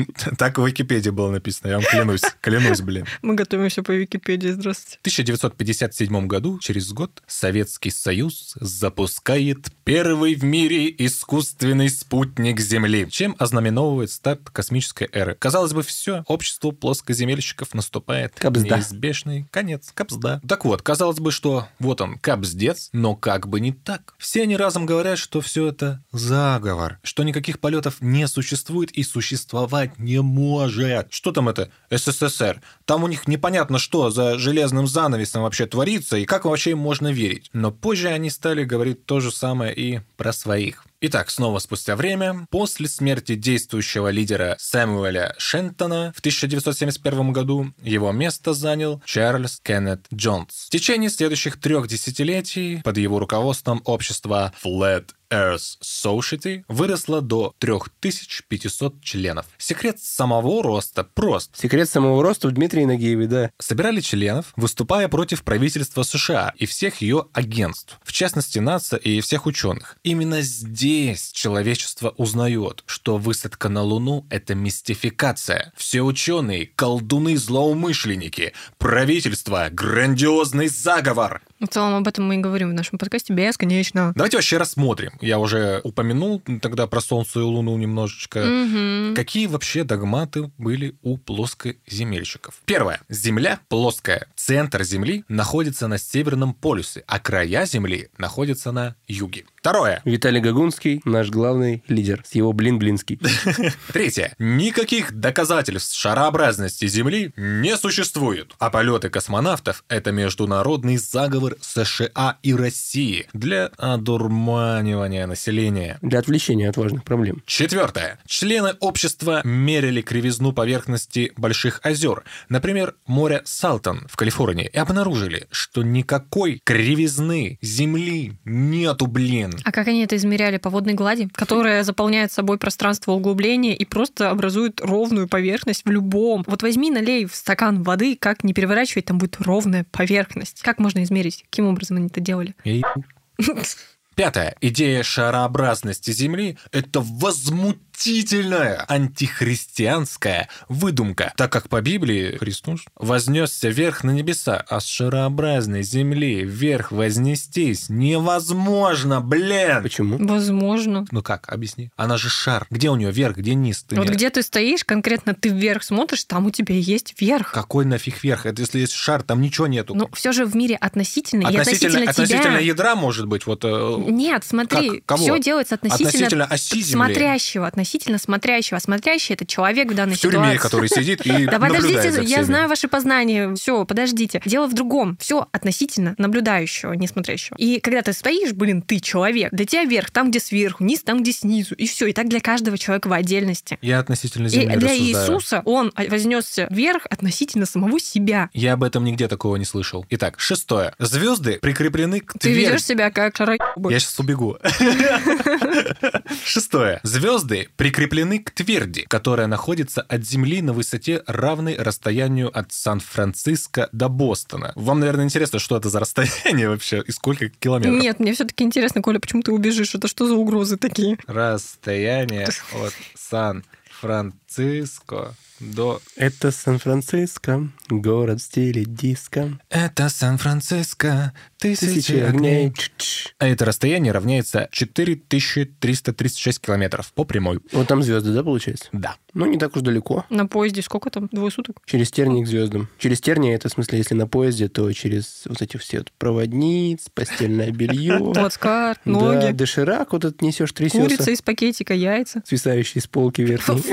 Так в Википедии было написано, я вам клянусь, клянусь, блин. Мы готовимся по Википедии, здравствуйте. В 1957 году, через год, Советский Союз запускает первый в мире искусственный спутник Земли, чем ознаменовывает старт космической эры. Казалось бы, все, обществу плоскоземельщиков наступает Капсда. неизбежный конец. Капсда. Так вот, казалось бы, что вот он, капсдец, но как бы не так. Все они разом говорят, что все это заговор, что никаких полетов не существует и существовать не может. Что там это? СССР. Там у них непонятно, что за железным занавесом вообще творится и как вообще им можно верить. Но позже они стали говорить то же самое и про своих. Итак, снова спустя время, после смерти действующего лидера Сэмюэля Шентона в 1971 году, его место занял Чарльз Кеннет Джонс. В течение следующих трех десятилетий под его руководством общество Flat Earth Society выросло до 3500 членов. Секрет самого роста прост. Секрет самого роста в Дмитрии Нагиеве, да. Собирали членов, выступая против правительства США и всех ее агентств, в частности НАСА и всех ученых. Именно здесь человечество узнает, что высадка на Луну — это мистификация. Все ученые — колдуны-злоумышленники. Правительство — грандиозный заговор. В целом об этом мы и говорим в нашем подкасте бесконечно. Давайте вообще рассмотрим. Я уже упомянул тогда про Солнце и Луну немножечко. Мгм. Какие вообще догматы были у плоскоземельщиков? Первое. Земля плоская. Центр Земли находится на Северном полюсе, а края Земли находятся на юге. Второе. Виталий Гагунский, наш главный лидер, с его блин-блинский. Третье. Никаких доказательств шарообразности Земли не существует. А полеты космонавтов – это международный заговор США и России для одурманивания населения. Для отвлечения от важных проблем. Четвертое. Члены общества мерили кривизну поверхности больших озер, например, моря Салтон в Калифорнии, и обнаружили, что никакой кривизны земли нету, блин. А как они это измеряли по водной глади, которая заполняет собой пространство углубления и просто образует ровную поверхность в любом. Вот возьми, налей в стакан воды, как не переворачивать, там будет ровная поверхность. Как можно измерить? Каким образом они это делали? Пятое. Идея шарообразности Земли – это возмутительная антихристианская выдумка, так как по Библии Христос вознесся вверх на небеса, а с шарообразной Земли вверх вознестись невозможно, блин! Почему? Возможно. Ну как, объясни. Она же шар. Где у нее верх, где низ? Ты Вот не- где ты стоишь, конкретно ты вверх смотришь, там у тебя есть верх. Какой нафиг верх? Это если есть шар, там ничего нету. Но все же в мире относительно, и относительно, относительно относительно тебя. ядра, может быть, вот... э, Нет, смотри, Как? Кого? все делается относительно, Относительно оси Земли. смотрящего, относительно смотрящего. А смотрящий это человек в данной в тюрьме, ситуации. который сидит и Да подождите, я знаю ваши познания. Все, подождите. Дело в другом. Все относительно наблюдающего, не смотрящего. И когда ты стоишь, блин, ты человек, для тебя верх там, где сверху, низ там, где снизу. И все. И так для каждого человека в отдельности. Я относительно И Земли для рассуждаю. Иисуса он вознесся вверх относительно самого себя. Я об этом нигде такого не слышал. Итак, шестое. Звезды прикреплены к Ты тверди. ведешь себя как. Я сейчас убегу. Шестое. Звезды прикреплены к тверди, которая находится от Земли на высоте, равной расстоянию от Сан-Франциско до Бостона. Вам, наверное, интересно, что это за расстояние вообще и сколько километров? Нет, мне все-таки интересно, Коля, почему ты убежишь? Это что за угрозы такие? Расстояние от Сан-Франциско до... Это Сан-Франциско, город в стиле диско. Это Сан-Франциско, тысячи, Тысячи огней. огней. А это расстояние равняется 4336 километров по прямой. Вот там звезды, да, получается? Да. Ну, не так уж далеко. На поезде сколько там? Двое суток? Через тернии к звездам. Через тернии, это в смысле, если на поезде, то через вот эти все вот проводниц, постельное белье. Плацкарт, Да, ноги, доширак вот этот несешь, курица трясется, из пакетика, яйца. свисающий с полки верхней.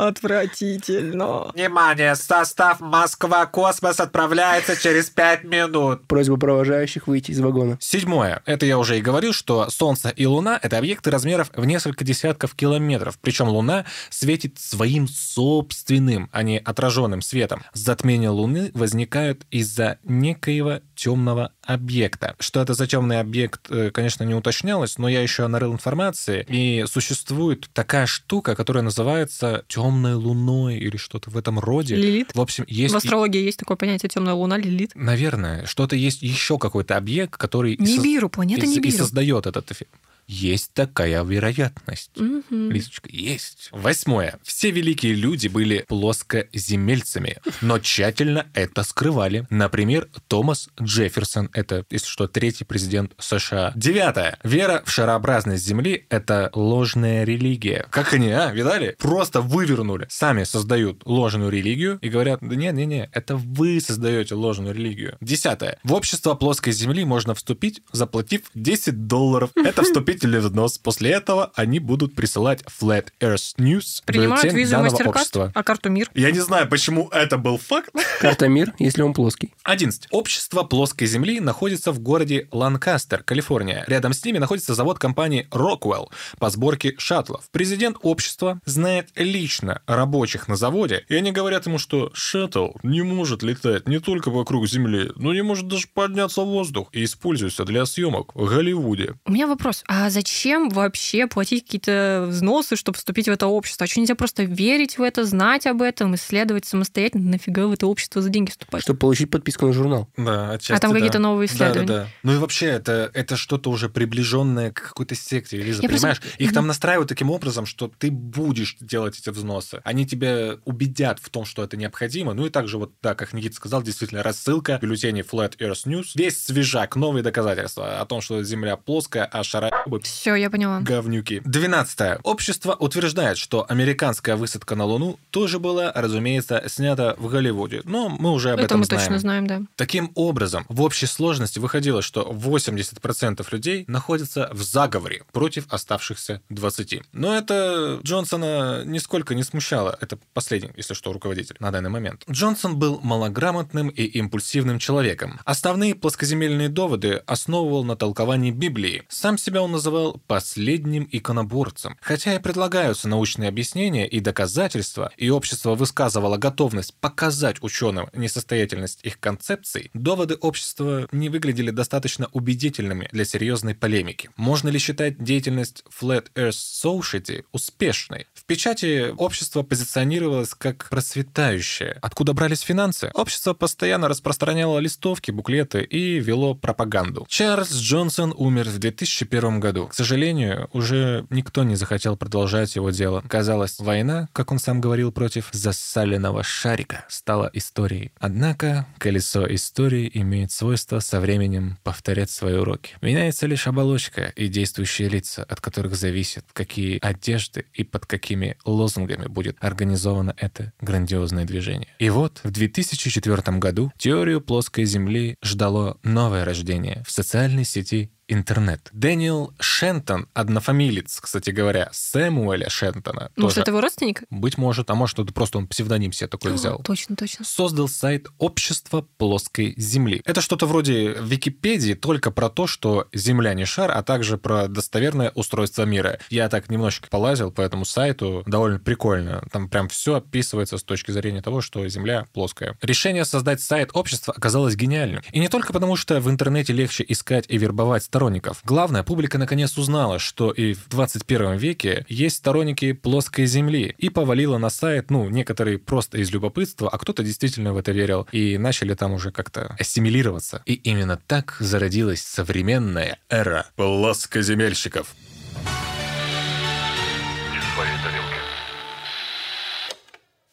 Отвратительно. Внимание, состав Москва-Космос отправляется через пять минут. Просьба провожающих выйти из вагона. Седьмое. Это я уже и говорил, что Солнце и Луна — это объекты размеров в несколько десятков километров. Причем Луна светит своим собственным, а не отраженным светом. Затмения Луны возникают из-за некоего темного объекта. Что это за темный объект, э, конечно, не уточнялось, но я еще нарыл информации, и существует такая штука, которая называется темной луной или что-то в этом роде. Лилит. В общем, есть... В астрологии есть такое понятие темная луна, лилит. Наверное, что-то есть еще какой-то объект, который... и Нибиру, планета и, и Нибиру. создает этот эффект. Есть такая вероятность. Мгм. Лисочка, есть. Восьмое. Все великие люди были плоскоземельцами, но тщательно это скрывали. Например, Томас Джефферсон, это, если что, третий президент США. Девятое. Вера в шарообразность Земли — это ложная религия. Как они, а, видали? Просто вывернули. Сами создают ложную религию и говорят, да не-не-не, это вы создаете ложную религию. Десятое. В общество плоской Земли можно вступить, заплатив 10 долларов. Это вступительный взнос. После этого они будут присылать Flat Earth News, Принимают визу общества. а карту мир. Я не знаю, почему это был факт. Карта мир, если он плоский. 11. Общество плоской Земли находится в городе Ланкастер, Калифорния. Рядом с ними находится завод компании Rockwell по сборке шаттлов. Президент общества знает лично рабочих на заводе, и они говорят ему, что шаттл не может летать не только вокруг Земли, но не может даже подняться в воздух и используется для съемок в Голливуде. У меня вопрос. А зачем вообще платить какие-то взносы, чтобы вступить в это общество? А что нельзя просто верить в это, знать об этом, исследовать самостоятельно? Нафига в это общество за деньги вступать? Чтобы получить подписку на журнал. Да, отчасти, А там какие-то новые Да, исследования? да, да. Ну и вообще, это, это что-то уже приближенное к какой-то секте, Лиза, Я просто- понимаешь? Их Мгм. там настраивают таким образом, что ты будешь делать эти взносы. Они тебя убедят в том, что это необходимо. Ну и также вот, да, как Никита сказал, действительно, рассылка бюллетеней Flat Earth News. Весь свежак, новые доказательства о том, что Земля плоская, а шара Все, я поняла. говнюки. 12. Общество утверждает, что американская высадка на Луну тоже была, разумеется, снята в Голливуде. Но мы уже об это этом мы знаем. точно знаем, да. Таким образом, в общей сложности выходило, что 80% людей находятся в заговоре против оставшихся 20. Но это Джонсона нисколько не смущало. Это последний, если что, руководитель на данный момент. Джонсон был малограмотным и импульсивным человеком. Основные плоскоземельные доводы основывал на толковании Библии. Сам себя он называл последним иконоборцем. Хотя и предлагаются научные объяснения и доказательства, и общество высказывало готовность показать ученым несостоятельность их концепций, доводы общества не выглядели достаточно убедительными для серьезной полемики. Можно ли считать деятельность Flat Earth Society успешной? Печати общество позиционировалось как процветающее. Откуда брались финансы? Общество постоянно распространяло листовки, буклеты и вело пропаганду. Чарльз Джонсон умер в 2001 году. К сожалению, уже никто не захотел продолжать его дело. Казалось, война, как он сам говорил, против засаленного шарика стала историей. Однако колесо истории имеет свойство со временем повторять свои уроки. Меняется лишь оболочка и действующие лица, от которых зависит, какие одежды и под какими лозунгами будет организовано это грандиозное движение. И вот в 2004 году теорию плоской Земли ждало новое рождение в социальной сети интернет. Дэниел Шентон, однофамилец, кстати говоря, Сэмуэля Шентона, Может, тоже это его родственник? быть может, а может, это просто он псевдоним себе такой взял. Точно, точно. Создал сайт Общества плоской Земли. Это что-то вроде Википедии, только про то, что Земля не шар, а также про достоверное устройство мира. Я так немножечко полазил по этому сайту, довольно прикольно. Там прям все описывается с точки зрения того, что Земля плоская. Решение создать сайт общества оказалось гениальным. И не только потому, что в интернете легче искать и вербовать сторонников. Главное, публика наконец узнала, что и в 21 веке есть сторонники плоской Земли, и повалила на сайт, ну, некоторые просто из любопытства, а кто-то действительно в это верил, и начали там уже как-то ассимилироваться. И именно так зародилась современная эра плоскоземельщиков.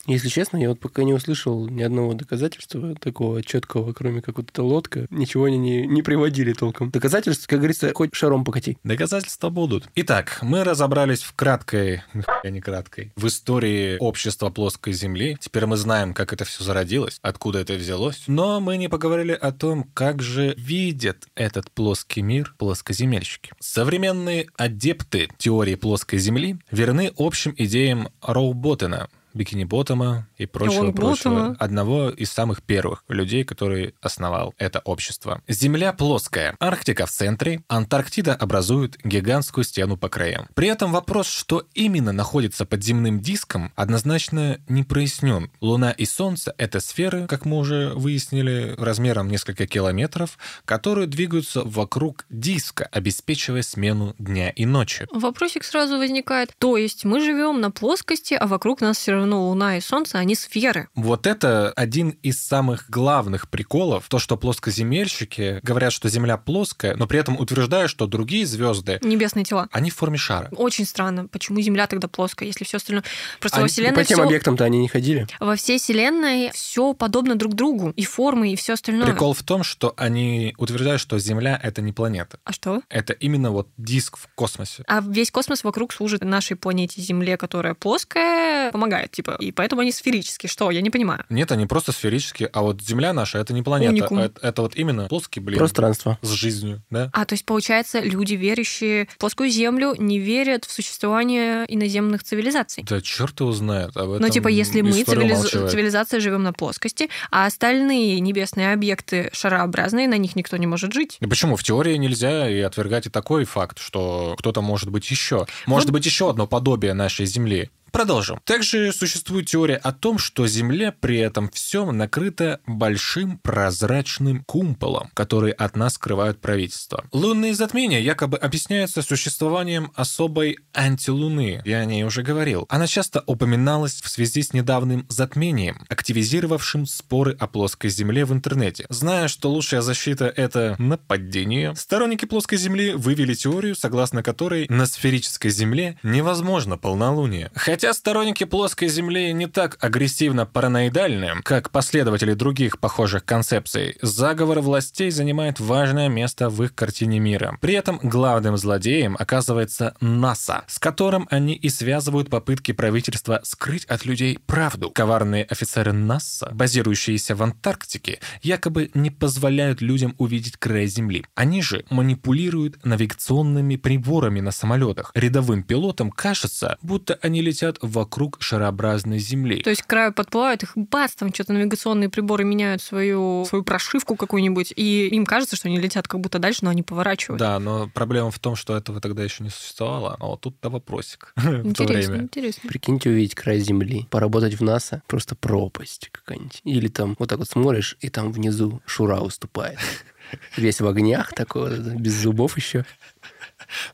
Если честно, я вот пока не услышал ни одного доказательства такого четкого, кроме как вот эта лодка. Ничего они не, не приводили толком. Доказательства, как говорится, хоть шаром покати. Доказательства будут. Итак, мы разобрались в краткой, нихуя не краткой, в истории общества плоской Земли. Теперь мы знаем, как это все зародилось, откуда это взялось. Но мы не поговорили о том, как же видят этот плоский мир плоскоземельщики. Современные адепты теории плоской Земли верны общим идеям Роуботтена, Бикини Ботtoма и прочего, Ролл прочего. Боттома. Одного из самых первых людей, который основал это общество. Земля плоская, Арктика в центре, Антарктида образует гигантскую стену по краям. При этом вопрос, что именно находится под земным диском, однозначно не прояснен. Луна и Солнце — это сферы, как мы уже выяснили, размером несколько километров, которые двигаются вокруг диска, обеспечивая смену дня и ночи. Вопросик сразу возникает. То есть мы живем на плоскости, а вокруг нас все равно Луна и Солнце, они сферы. Вот это один из самых главных приколов, то, что плоскоземельщики говорят, что Земля плоская, но при этом утверждают, что другие звезды, Небесные тела. они в форме шара. Очень странно, почему Земля тогда плоская, если все остальное... Просто во А Вселенной по тем всё- объектам-то они не ходили. во всей Вселенной все подобно друг другу. И формы, и все остальное. Прикол в том, что они утверждают, что Земля — это не планета. А что? Это именно вот диск в космосе. А весь космос вокруг служит нашей планете Земле, которая плоская, помогает, типа. И поэтому они сферические. Что? Я не понимаю. Нет, они просто сферические, а вот Земля наша — это не планета. Уникум. а Это, это вот именно плоский, блин, Пространство. с жизнью, да? А, то есть, получается, люди, верящие в плоскую Землю, не верят в существование иноземных цивилизаций. Да черт его знает. Об этом Ну, типа, если мы, цивилиз- цивилизация, живем на плоскости, а остальные небесные объекты шарообразные, на них никто не может жить. И почему? В теории нельзя и отвергать и такой факт, что кто-то может быть еще. Может Вот- быть еще одно подобие нашей Земли. Продолжим. Также существует теория о том, что Земля при этом всем накрыта большим прозрачным кумполом, который от нас скрывают правительство. Лунные затмения якобы объясняются существованием особой антилуны. Я о ней уже говорил. Она часто упоминалась в связи с недавним затмением, активизировавшим споры о плоской Земле в интернете. Зная, что лучшая защита — это нападение, сторонники плоской Земли вывели теорию, согласно которой на сферической Земле невозможно полнолуние. Хотя сторонники плоской Земли не так агрессивно параноидальны, как последователи других похожих концепций, заговор властей занимает важное место в их картине мира. При этом главным злодеем оказывается НАСА, с которым они и связывают попытки правительства скрыть от людей правду. Коварные офицеры НАСА, базирующиеся в Антарктике, якобы не позволяют людям увидеть край Земли. Они же манипулируют навигационными приборами на самолетах. Рядовым пилотам кажется, будто они летят вокруг шарообразной Земли. То есть к краю подплывают, их бац, там что-то навигационные приборы меняют свою, свою прошивку какую-нибудь, и им кажется, что они летят как будто дальше, но они поворачивают. Да, но проблема в том, что этого тогда еще не существовало. А вот тут-то вопросик в то время. интересно. Прикиньте увидеть край Земли, поработать в НАСА, просто пропасть какая-нибудь. Или там вот так вот смотришь, и там внизу Шура выступает. Весь в огнях такой, без зубов еще.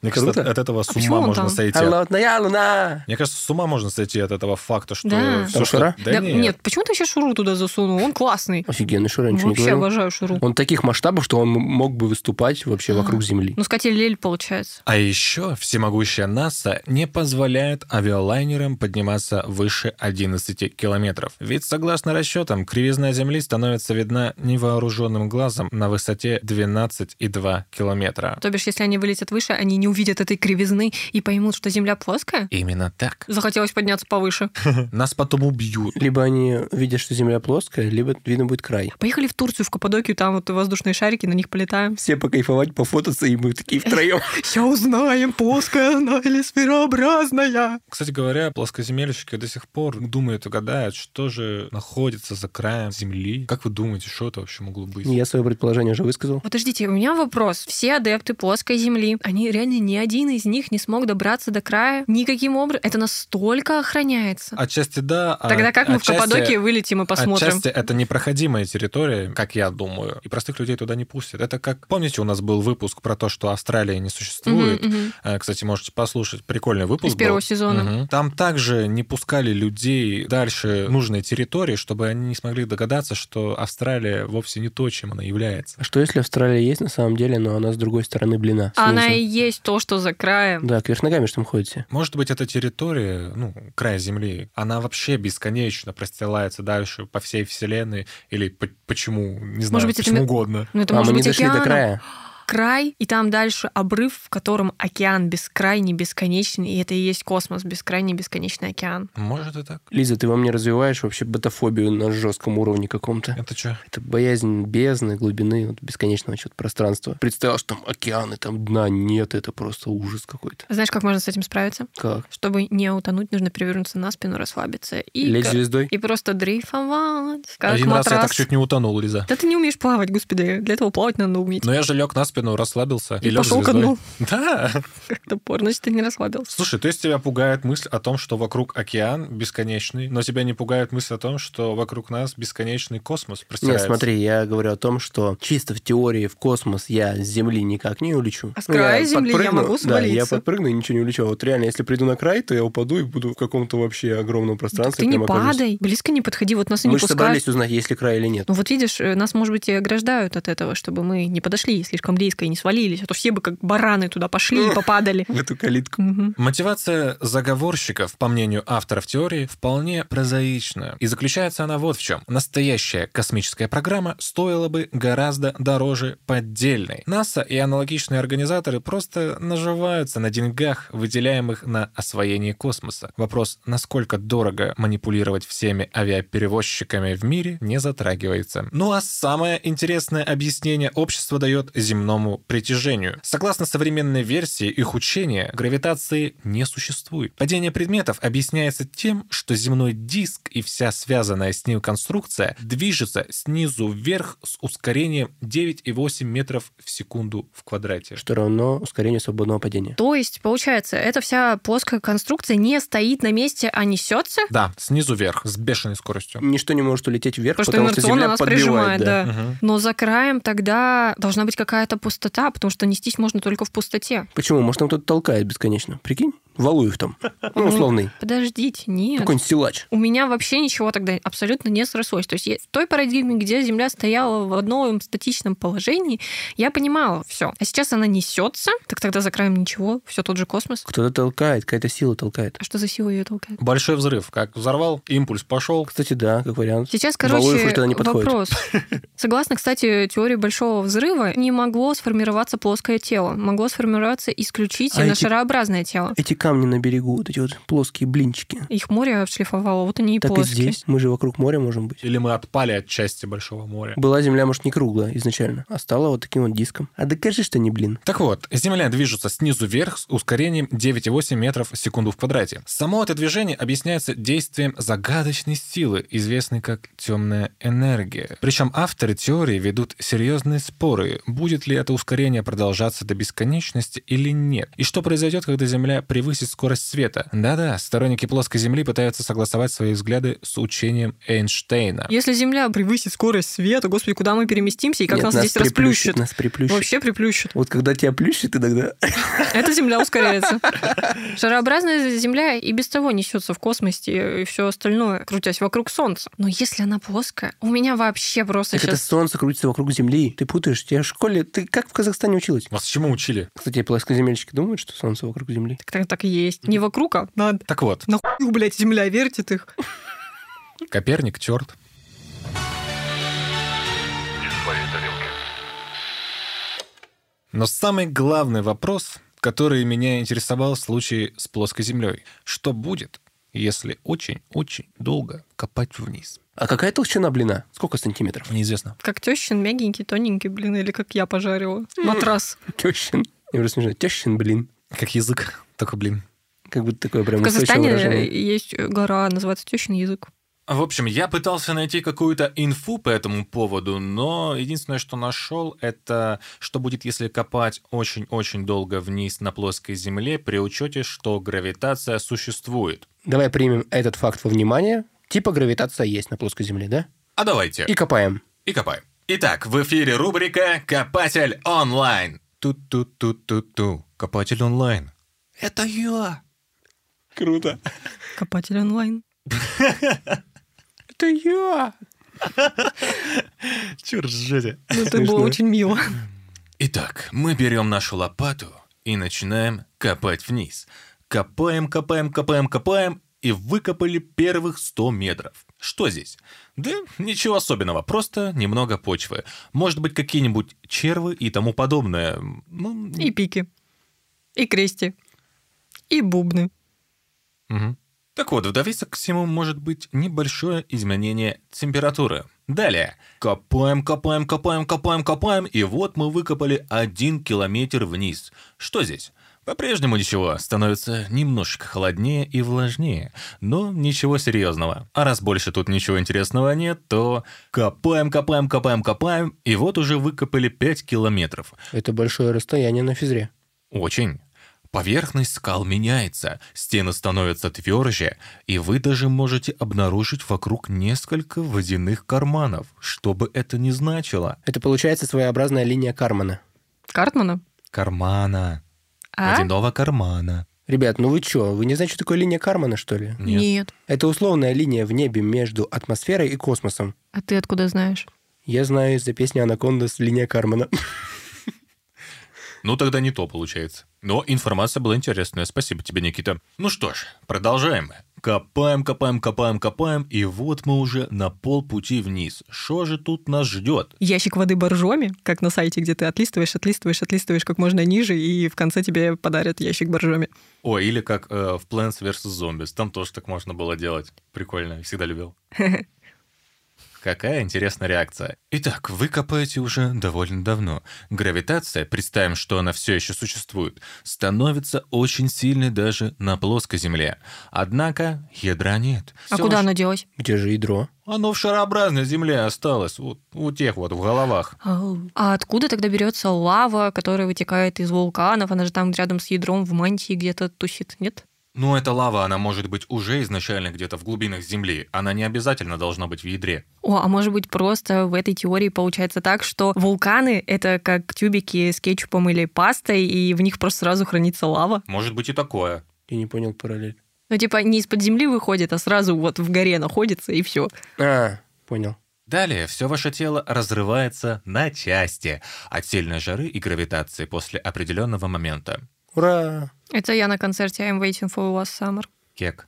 Мне кажется, от этого с почему ума можно сойти. Холодная луна! Мне кажется, с ума можно сойти от этого факта, что Да. Там что- Шура? Да, нет. почему ты вообще Шуру туда засунул? Он классный. Офигенный Шура, ничего не Вообще говорил. обожаю Шуру. Он таких масштабов, что он мог бы выступать вообще А. вокруг Земли. Ну, скатиль получается. А еще всемогущая НАСА не позволяет авиалайнерам подниматься выше 11 километров. Ведь, согласно расчетам, кривизна Земли становится видна невооруженным глазом на высоте 12,2 километра. То бишь, если они вылетят выше, они не увидят этой кривизны и поймут, что Земля плоская? Именно так. Захотелось подняться повыше. Нас потом убьют. Либо они видят, что Земля плоская, либо видно будет край. Поехали в Турцию, в Каппадокию, там вот воздушные шарики, на них полетаем. Все покайфовать, пофотаться, и мы такие втроем. Сейчас узнаем, плоская она или сферообразная. Кстати говоря, плоскоземельщики до сих пор думают и гадают, что же находится за краем Земли. Как вы думаете, что это вообще могло быть? Я свое предположение уже высказал. Подождите, у меня вопрос. Все адепты плоской Земли, они реально ни один из них не смог добраться до края никаким образом. Это настолько охраняется. Отчасти да. а Тогда как мы в отчасти- Каппадокии вылетим и посмотрим? Отчасти это непроходимая территория, как я думаю, и простых людей туда не пустят. Это как, помните, у нас был выпуск про то, что Австралия не существует. Мгм. Э, Кстати, можете послушать, прикольный выпуск Из первого был. сезона. Мгм. Там также не пускали людей дальше нужной территории, чтобы они не смогли догадаться, что Австралия вовсе не то, чем она является. А что если Австралия есть на самом деле, но она с другой стороны блина? Она и есть то, что за краем. Да, кверх ногами что там ходите. Может быть, эта территория, ну, край Земли, она вообще бесконечно простилается дальше по всей Вселенной, или по- почему, не знаю, Может быть, это почему ми- угодно. Ну, это а может мы не быть дошли до океаном. края. Край, и там дальше обрыв, в котором океан бескрайний, бесконечный, и это и есть космос, бескрайний, бесконечный океан. Может и так. Лиза, ты во мне развиваешь вообще бетафобию на жестком уровне каком-то. Это что? Это боязнь бездны, глубины, вот, бесконечного что-то пространства. Представил, что там океаны, там дна нет, это просто ужас какой-то. Знаешь, как можно с этим справиться? Как? Чтобы не утонуть, нужно перевернуться на спину, расслабиться и, Лечь звездой? и просто дрейфовать, как Один раз я матрас. так чуть не утонул, Лиза. Да ты не умеешь плавать, господи. Для этого плавать надо уметь. Но я же лег на спину, расслабился и, И пошел ко дну. Да. Как топор, значит, ты не расслабился. Слушай, то есть тебя пугает мысль о том, что вокруг океан бесконечный, но тебя не пугает мысль о том, что вокруг нас бесконечный космос Нет, простирается? смотри, я говорю о том, что чисто в теории в космос я с Земли никак не улечу. А с края Земли я подпрыгну- могу Да, я свалиться. подпрыгну и ничего не улечу. А Вот реально, если приду на край, то я упаду и буду в каком-то вообще огромном Так пространстве. ты не окажусь. падай, близко не подходи, вот нас и Мы не пускают. собрались узнать, есть ли край или нет. Ну вот видишь, э, нас, может быть, и ограждают от этого, чтобы мы не подошли слишком и не свалились, а то все бы как бараны туда пошли и попадали. В эту калитку. Мотивация заговорщиков, по мнению авторов теории, вполне прозаична. И заключается она вот в чем. Настоящая космическая программа стоила бы гораздо дороже поддельной. НАСА и аналогичные организаторы просто наживаются на деньгах, выделяемых на освоение космоса. Вопрос, насколько дорого манипулировать всеми авиаперевозчиками в мире, не затрагивается. Ну а самое интересное объяснение общество дает земному притяжению. Согласно современной версии их учения, гравитации не существует. Падение предметов объясняется тем, что земной диск и вся связанная с ним конструкция движется снизу вверх с ускорением 9,8 метров в секунду в квадрате. Что равно ускорению свободного падения. То есть, получается, эта вся плоская конструкция не стоит на месте, а несется? Да, снизу вверх, с бешеной скоростью. Ничто не может улететь вверх, Потому что потому что инерционно Земля нас подбивает. прижимает, да. да. Мгм. Но за краем тогда должна быть какая-то пустота, потому что нестись можно только в пустоте. Почему? Может, там кто-то толкает бесконечно? Прикинь? Валуев там. Ну, условный. Подождите, нет. Какой-нибудь силач. У меня вообще ничего тогда абсолютно не срослось. То есть я- в той парадигме, где Земля стояла в одном статичном положении, я понимала все. А сейчас она несется, так тогда за краем ничего, все тот же космос. Кто-то толкает, какая-то сила толкает. А что за сила ее толкает? Большой взрыв. Как взорвал, импульс пошел. Кстати, да, как вариант. Сейчас, Валуев короче, уже туда не подходит. вопрос. Согласно, кстати, теории Большого Взрыва, не могло сформироваться плоское тело. Могло сформироваться исключительно А эти- шарообразное тело. Эти камни на берегу, вот эти вот плоские блинчики. Их море отшлифовало, вот они и Так и плоские. здесь. Мы же вокруг моря можем быть. Или мы отпали от части Большого моря. Была Земля, может, не круглая изначально, а стала вот таким вот диском. А докажи, что не блин. Так вот, Земля движется снизу вверх с ускорением 9,8 метров в секунду в квадрате. Само это движение объясняется действием загадочной силы, известной как темная энергия. Причем авторы теории ведут серьезные споры, будет ли это ускорение продолжаться до бесконечности или нет, и что произойдет, когда Земля превысит скорость света. Да-да, сторонники плоской Земли пытаются согласовать свои взгляды с учением Эйнштейна. Если Земля превысит скорость света, господи, куда мы переместимся и как Нет, нас, здесь приплющит, расплющит? Нас приплющит. Вообще приплющит. Вот когда тебя плющит, иногда... Эта Земля ускоряется. Шарообразная Земля и без того несется в космосе и все остальное, крутясь вокруг Солнца. Но если она плоская, у меня вообще просто Так это сейчас... солнце крутится вокруг Земли. Ты путаешь. Тебя в школе... Ты как в Казахстане училась? Вас чему учили? Кстати, плоскоземельщики думают, что солнце вокруг Земли. Так, так и есть. Не вокруг, а над. Так вот, Нахуй, блядь, Земля вертит их. Коперник, черт. Но самый главный вопрос, который меня интересовал в случае с плоской землей. Что будет, если очень-очень долго копать вниз? А какая толщина блина? Сколько сантиметров? Неизвестно. Как тещин, мягенький, тоненький, блин, или как я пожарила. Матрас. Тещин. Я уже смешно. Тещин, блин. Как язык, только блин. Как будто такое прям В Казахстане есть гора, называется тещин язык. В общем, я пытался найти какую-то инфу по этому поводу, но единственное, что нашел, это что будет, если копать очень-очень долго вниз на плоской земле при учете, что гравитация существует. Давай примем этот факт во внимание. Типа гравитация есть на плоской Земле, да? А давайте. И копаем. и копаем. Итак, в эфире рубрика «Копатель онлайн». Тут-тут-тут-тут-ту. Копатель онлайн. Это я. Круто. Копатель онлайн. Это я. Чё ржете? Ну, это было очень мило. Итак, мы берем нашу лопату и начинаем копать вниз. Копаем, копаем, копаем, копаем, и выкопали первых 100 метров. Что здесь? Да ничего особенного, просто немного почвы. Может быть, какие-нибудь червы и тому подобное. Ну, И пики. И крести. И бубны. Мгм. Так вот, в довесок к всему может быть небольшое изменение температуры. Далее. Копаем, копаем, копаем, копаем, копаем, и вот мы выкопали один километр вниз. Что здесь? По-прежнему ничего, становится немножечко холоднее и влажнее, но ничего серьезного. А раз больше тут ничего интересного нет, то копаем, копаем, копаем, копаем, и вот уже выкопали 5 километров. Это большое расстояние на физре. Очень. Поверхность скал меняется, стены становятся тверже, и вы даже можете обнаружить вокруг несколько водяных карманов, что бы это ни значило. Это получается своеобразная линия Кармана. Картмана? Кармана. А? Водяного кармана. Ребят, ну вы чё, вы не знаете, что такое линия Кармана, что ли? Нет. Это условная линия в небе между атмосферой и космосом. А ты откуда знаешь? Я знаю из-за песни «Анакондас» линия Кармана. Ну тогда не то получается. Но информация была интересная. Спасибо тебе, Никита. Ну что ж, продолжаем. Копаем, копаем, копаем, копаем, и вот мы уже на полпути вниз. Что же тут нас ждет? Ящик воды боржоми, как на сайте, где ты отлистываешь, отлистываешь, отлистываешь как можно ниже, и в конце тебе подарят ящик боржоми. О, или как э, в Plants vs. Zombies. Там тоже так можно было делать. Прикольно, всегда любил. Какая интересная реакция. Итак, вы копаете уже довольно давно. Гравитация, представим, что она все еще существует, становится очень сильной даже на плоской Земле. Однако ядра нет. А Всё куда ваш- оно делось? Где же ядро? Оно в шарообразной Земле осталось, вот у тех вот в головах. А откуда тогда берется лава, которая вытекает из вулканов? Она же там рядом с ядром в мантии где-то тусит, нет? Ну, эта лава, она может быть уже изначально где-то в глубинах Земли. Она не обязательно должна быть в ядре. О, а может быть просто в этой теории получается так, что вулканы — это как тюбики с кетчупом или пастой, и в них просто сразу хранится лава? Может быть и такое. Я не понял параллель. Ну, типа, не из-под земли выходит, а сразу вот в горе находится, и все. А, понял. Далее все ваше тело разрывается на части от сильной жары и гравитации после определенного момента. Ура! Это я на концерте I'm Waiting for Last Summer. Кек.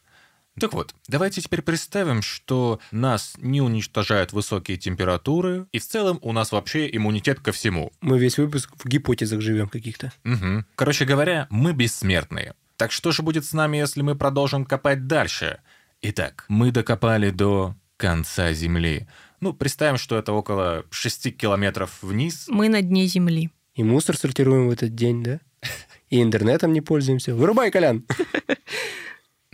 Так вот, давайте теперь представим, что нас не уничтожают высокие температуры, и в целом у нас вообще иммунитет ко всему. Мы весь выпуск в гипотезах живем каких-то. Мгм. Короче говоря, мы бессмертные. Так что же будет с нами, если мы продолжим копать дальше? Итак, мы докопали до конца Земли. Ну, представим, что это около 6 километров вниз. Мы на дне земли. И мусор сортируем в этот день, да? И интернетом не пользуемся. Вырубай, Колян!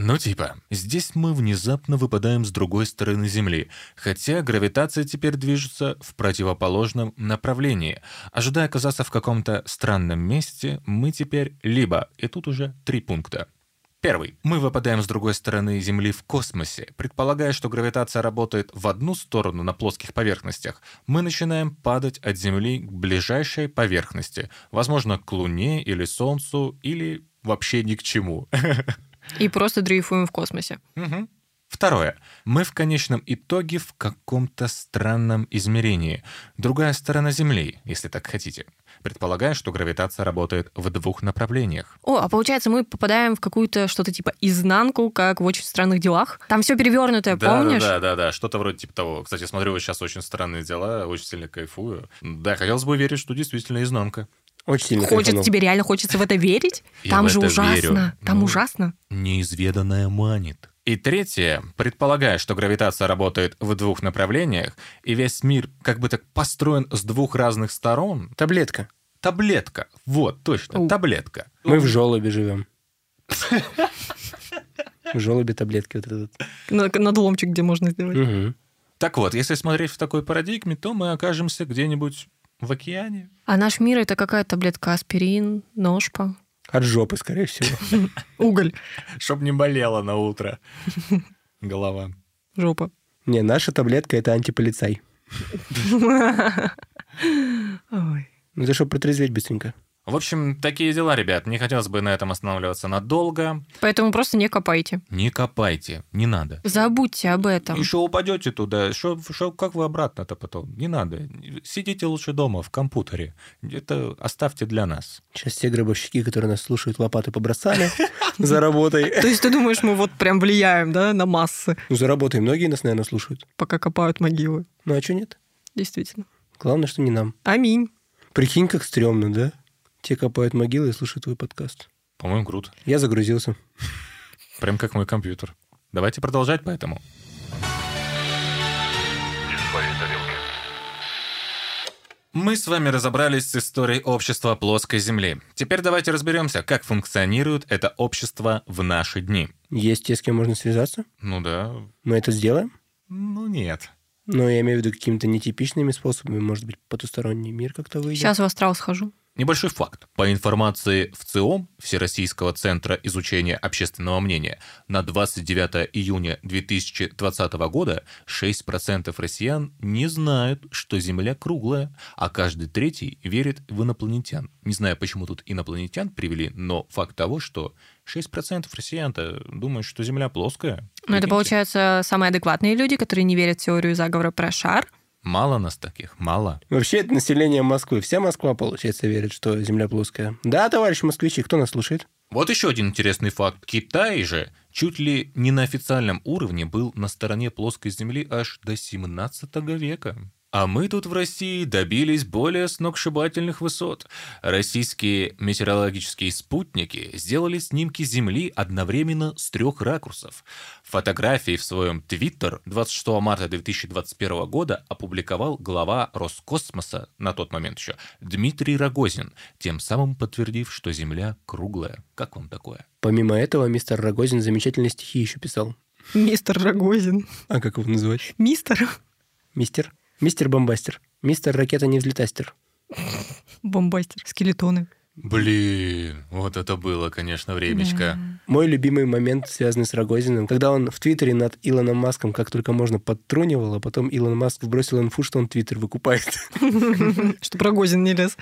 Ну, типа, здесь мы внезапно выпадаем с другой стороны Земли, хотя гравитация теперь движется в противоположном направлении. Ожидая оказаться в каком-то странном месте, мы теперь либо... И тут уже три пункта. Первый. Мы выпадаем с другой стороны Земли в космосе. Предполагая, что гравитация работает в одну сторону на плоских поверхностях, мы начинаем падать от Земли к ближайшей поверхности. Возможно, к Луне или Солнцу, или вообще ни к чему. И просто дрейфуем в космосе. Второе. Мы в конечном итоге в каком-то странном измерении. Другая сторона Земли, если так хотите. Предполагаю, что гравитация работает в двух направлениях. О, а получается, мы попадаем в какую-то что-то типа изнанку, как в очень странных делах. Там все перевернутое, да, помнишь? Да, да, да, да, что-то вроде типа того. Кстати, смотрю сейчас очень странные дела, очень сильно кайфую. Да, хотелось бы верить, что действительно изнанка. Очень сильно Хочется, кайфанул. тебе реально хочется в это верить? Я Там же ужасно. верю. Там Ну. ужасно. Неизведанное манит. И третье, предполагая, что гравитация работает в двух направлениях, и весь мир как бы так построен с двух разных сторон, Таблетка. Таблетка. Вот, точно, У. таблетка. Мы в желобе живем. В желобе таблетки вот этот. На- Надломчик, где можно сделать. Так вот, если смотреть в такой парадигме, то мы окажемся где-нибудь в океане. А наш мир это какая таблетка? Аспирин, ножпа, От жопы, скорее всего. уголь, Чтоб не болела на утро голова. жопа. Не, наша таблетка это антиполицай. Ой. Ну, это чтобы протрезветь быстренько. В общем, такие дела, ребят. Не хотелось бы на этом останавливаться надолго. Поэтому просто не копайте. Не копайте, не надо. Забудьте об этом. Еще упадете туда, шо, шо- как вы обратно-то потом? Не надо. Сидите лучше дома, в компьютере. Это оставьте для нас. Сейчас все гробовщики, которые нас слушают, лопаты побросали за работой. То есть ты думаешь, мы вот прям влияем, да, на массы, Ну, за работой многие нас, наверное, слушают. пока копают могилы? Ну, а что нет? Действительно. Главное, что не нам. Аминь. Прикинь, как стрёмно, да? Те копают могилы и слушают твой подкаст. По-моему, круто. Я загрузился. Прям как мой компьютер. Давайте продолжать поэтому. Мы с вами разобрались с историей общества плоской Земли. Теперь давайте разберемся, как функционирует это общество в наши дни. Есть те, с кем можно связаться? Ну да, Мы это сделаем? ну нет. Но я имею в виду какими-то нетипичными способами. Может быть, потусторонний мир как-то выйдет? Сейчас в астрал схожу. Небольшой факт. По информации ВЦИОМ, Всероссийского центра изучения общественного мнения, на 29 июня 2020 года 6% россиян не знают, что Земля круглая, а каждый третий верит в инопланетян. Не знаю, почему тут инопланетян привели, но факт того, что 6% россиян-то думают, что Земля плоская. Но это, получается, самые адекватные люди, которые не верят в теорию заговора про шар. Мало нас таких, мало. Вообще, это население Москвы. Вся Москва, получается, верит, что Земля плоская. Да, товарищи москвичи, кто нас слушает? Вот еще один интересный факт. Китай же чуть ли не на официальном уровне был на стороне плоской земли аж до 17 века. А мы тут в России добились более сногсшибательных высот. Российские метеорологические спутники сделали снимки Земли одновременно с трех ракурсов. Фотографии в своем Твиттер 26 марта 2021 года опубликовал глава Роскосмоса, на тот момент еще, Дмитрий Рогозин, тем самым подтвердив, что Земля круглая. Как вам такое? Помимо этого, мистер Рогозин замечательные стихи еще писал. Мистер Рогозин. А как его называть? Мистер Мистер? Мистер Бомбастер. Мистер Ракета Невзлетастер. Бомбастер. Скелетоны. Блин, вот это было, конечно, времечко. Мой любимый момент, связанный с Рогозиным, когда он в Твиттере над Илоном Маском как только можно подтрунивал, а потом Илон Маск вбросил инфу, что он Твиттер выкупает. Чтобы Рогозин не лез.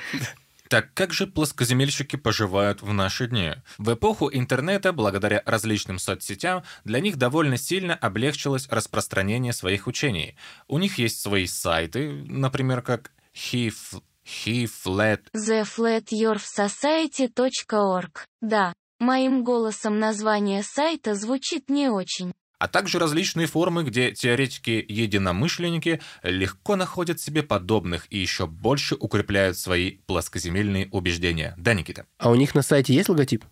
Так как же плоскоземельщики поживают в наши дни? В эпоху интернета, благодаря различным соцсетям, для них довольно сильно облегчилось распространение своих учений. У них есть свои сайты, например, как HeFlat, HeFlat theflatyourfsociety.org. Да, моим голосом название сайта звучит не очень. А также различные форумы, где теоретики-единомышленники легко находят себе подобных и еще больше укрепляют свои плоскоземельные убеждения. Да, Никита? А у них на сайте есть логотип?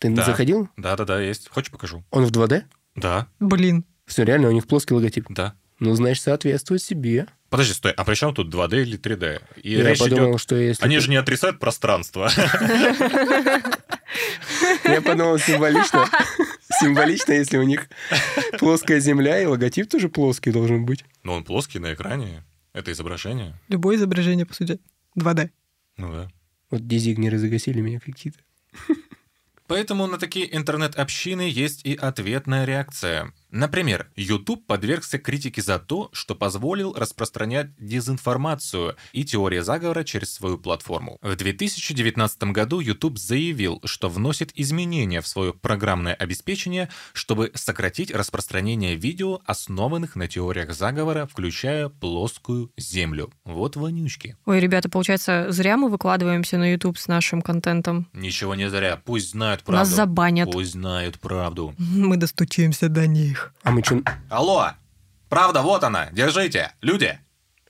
Ты Да. заходил? Да-да-да, есть. Хочешь покажу? Он в 2D? Да, Блин. Все, реально, у них плоский логотип. да. Ну, значит, соответствует себе. Подожди, стой, а при чем тут 2D или 3D? И Я речь подумал, идет... что если... Они ты- же не отрицают пространство. Я подумал, символично. Символично, если у них плоская земля, и логотип тоже плоский должен быть. Но он плоский на экране. Это изображение. Любое изображение, по сути. 2D. Ну да. Вот дизигнеры загасили меня какие-то. Поэтому на такие интернет-общины есть и ответная реакция. Например, YouTube подвергся критике за то, что позволил распространять дезинформацию и теории заговора через свою платформу. В 2019 году YouTube заявил, что вносит изменения в свое программное обеспечение, чтобы сократить распространение видео, основанных на теориях заговора, включая плоскую землю. Вот вонючки. Ой, ребята, получается, зря мы выкладываемся на YouTube с нашим контентом. Ничего не зря, пусть знают правду. Нас забанят. Пусть знают правду. Мы достучимся до них. А мы что, Алло! Правда, вот она! Держите! Люди!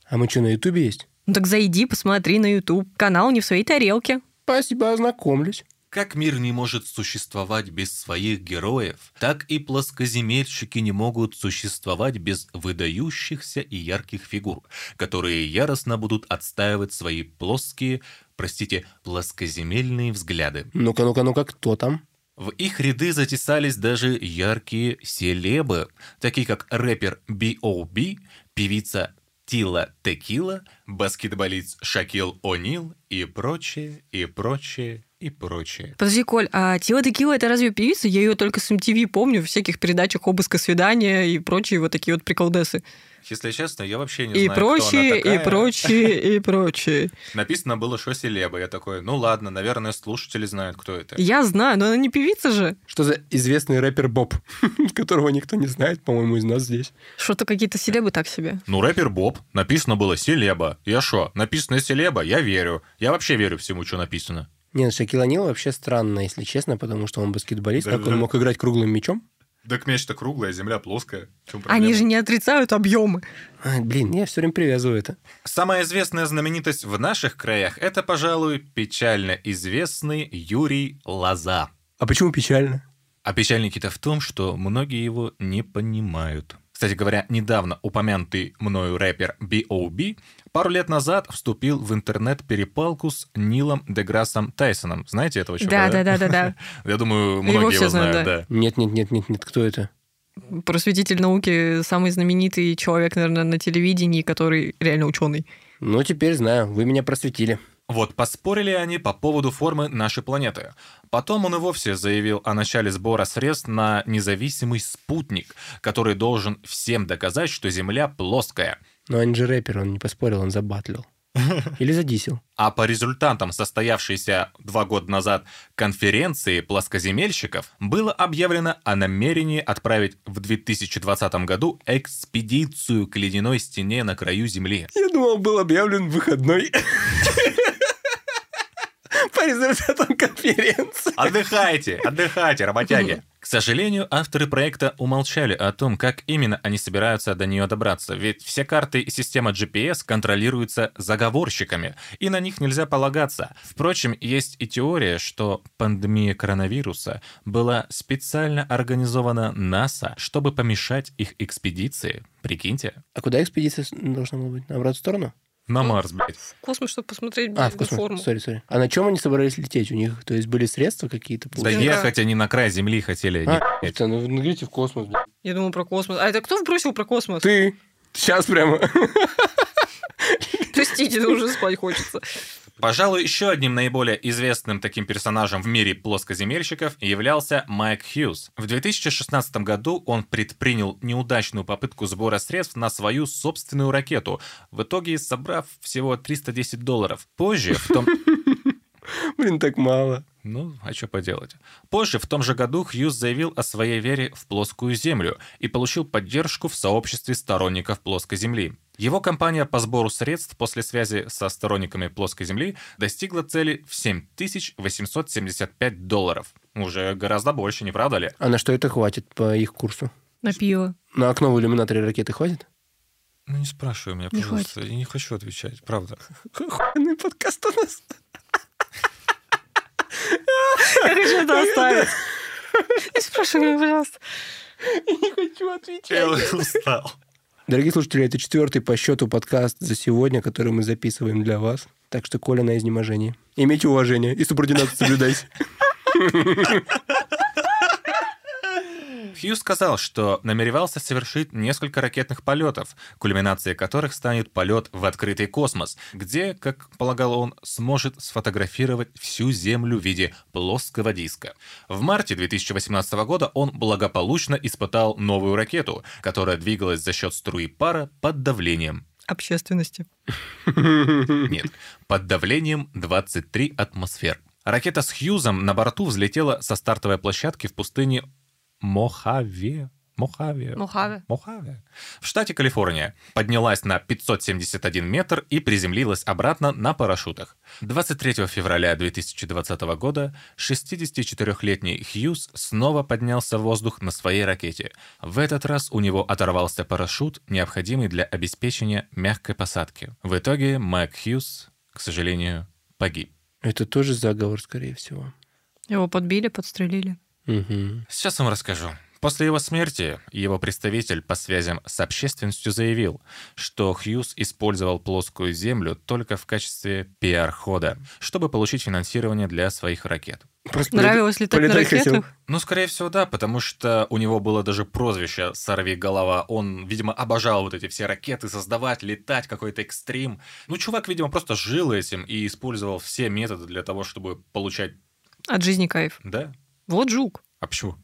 а мы что, на Ютубе есть? Ну так зайди, посмотри на YouTube. Канал не в своей тарелке. Спасибо, ознакомлюсь. Как мир не может существовать без своих героев, так и плоскоземельщики не могут существовать без выдающихся и ярких фигур, которые яростно будут отстаивать свои плоские, простите, плоскоземельные взгляды. Ну-ка, ну-ка, ну-ка, кто там? В их ряды затесались даже яркие селебы, такие как рэпер B.O.B., певица Тила Текила, баскетболист Шакил О'Нил и прочее, и прочее, и прочее. Подожди, Коль, а Тила Текила это разве певица? Я ее только с MTV помню, в всяких передачах обыска свидания и прочие вот такие вот приколдесы. Если честно, я вообще не И знаю, прочие, кто она и такая. прочие, и прочие. Написано было, что селеба. Я такой, ну ладно, наверное, слушатели знают, кто это. Я знаю, но она не певица же. Что за известный рэпер Боб, которого никто не знает, по-моему, из нас здесь. Что-то какие-то селебы так себе. Ну, рэпер Боб. Написано было селеба. Я шо? Написано селеба? Я верю. Я вообще верю всему, что написано. Не, ну Шакил Анил вообще странно, если честно, потому что он баскетболист. Как Да-да. он мог играть круглым мячом? Так мяч-то круглая, земля плоская. Они же не отрицают объемы. А, блин, я все время привязываю это. Самая известная знаменитость в наших краях – это, пожалуй, печально известный Юрий Лоза. А почему печально? А печальники-то в том, что многие его не понимают. Кстати говоря, недавно упомянутый мною рэпер B.O.B. пару лет назад вступил в интернет-перепалку с Нилом Деграссом Тайсоном. Знаете этого чувака? Да, да, да, да, да. Я думаю, Его многие все его знают, да. Нет, нет, нет, нет, нет, кто это? Просветитель науки, самый знаменитый человек, наверное, на телевидении, который реально ученый. Ну, теперь знаю, вы меня просветили. Вот поспорили они по поводу формы нашей планеты. Потом он и вовсе заявил о начале сбора средств на независимый спутник, который должен всем доказать, что Земля плоская. Но он же рэпер, он не поспорил, он забатлил. Или задисил. А по результатам состоявшейся два года назад конференции плоскоземельщиков было объявлено о намерении отправить в 2020 году экспедицию к ледяной стене на краю Земли. Я думал, был объявлен выходной. По результатам конференции. Отдыхайте, отдыхайте, работяги. К сожалению, авторы проекта умолчали о том, как именно они собираются до нее добраться, ведь все карты и система GPS контролируются заговорщиками, и на них нельзя полагаться. Впрочем, есть и теория, что пандемия коронавируса была специально организована НАСА, чтобы помешать их экспедиции. Прикиньте. А куда экспедиция должна была быть? На обратную сторону? На Марс, блядь. В космос, чтобы посмотреть А, в космос. Sorry, sorry. А на чем они собрались лететь? У них, то есть, были средства какие-то? Да ехать они на край Земли хотели. А, это, ну, ну, говорите в космос, блядь. Я думал про космос. А это кто вбросил про космос? Ты. Сейчас прямо. Простите, уже спать хочется. Пожалуй, еще одним наиболее известным таким персонажем в мире плоскоземельщиков являлся Майк Хьюз. В 2016 году он предпринял неудачную попытку сбора средств на свою собственную ракету, в итоге собрав всего 310 долларов. Позже, в том... Блин, так мало. Ну, а что поделать? Позже, в том же году, Хьюз заявил о своей вере в плоскую Землю и получил поддержку в сообществе сторонников плоской Земли. Его кампания по сбору средств после связи со сторонниками плоской Земли достигла цели в 7875 долларов. Уже гораздо больше, не правда ли? А на что это хватит по их курсу? На пиво. На окно в иллюминаторе ракеты хватит? Ну, не спрашивай меня, Не пожалуйста. Я не хочу отвечать, правда. Охуенный подкаст у нас. Я хочу это оставить. Не спрашивай меня, пожалуйста. Не хочу отвечать. устал. Дорогие слушатели, это четвертый по счету подкаст за сегодня, который мы записываем для вас. Так что Коля на изнеможении. Имейте уважение и субординацию соблюдайте. Хью сказал, что намеревался совершить несколько ракетных полетов, кульминацией которых станет полет в открытый космос, где, как полагал он, сможет сфотографировать всю Землю в виде плоского диска. В марте 2018 года он благополучно испытал новую ракету, которая двигалась за счет струи пара под давлением. Общественности. Нет, под давлением 23 атмосфер. Ракета с Хьюзом на борту взлетела со стартовой площадки в пустыне Мохаве. Мохаве. Мохаве. Мохаве. В штате Калифорния. Поднялась на 571 метр и приземлилась обратно на парашютах. 23 февраля 2020 года 64-летний Хьюз снова поднялся в воздух на своей ракете. В этот раз у него оторвался парашют, необходимый для обеспечения мягкой посадки. В итоге Майк Хьюз, к сожалению, погиб. Это тоже заговор, скорее всего. Его подбили, подстрелили. Мгм. Сейчас вам расскажу. После его смерти его представитель по связям с общественностью заявил, что Хьюз использовал плоскую землю только в качестве пиар-хода, чтобы получить финансирование для своих ракет. Просто Нравилось летать на полетать хотел. ракетах? Ну, скорее всего, да, потому что у него было даже прозвище «Сорви голова». Он, видимо, обожал вот эти все ракеты создавать, летать, какой-то экстрим. Ну, чувак, видимо, просто жил этим и использовал все методы для того, чтобы получать От жизни кайф. Да? Вот жук. А почему?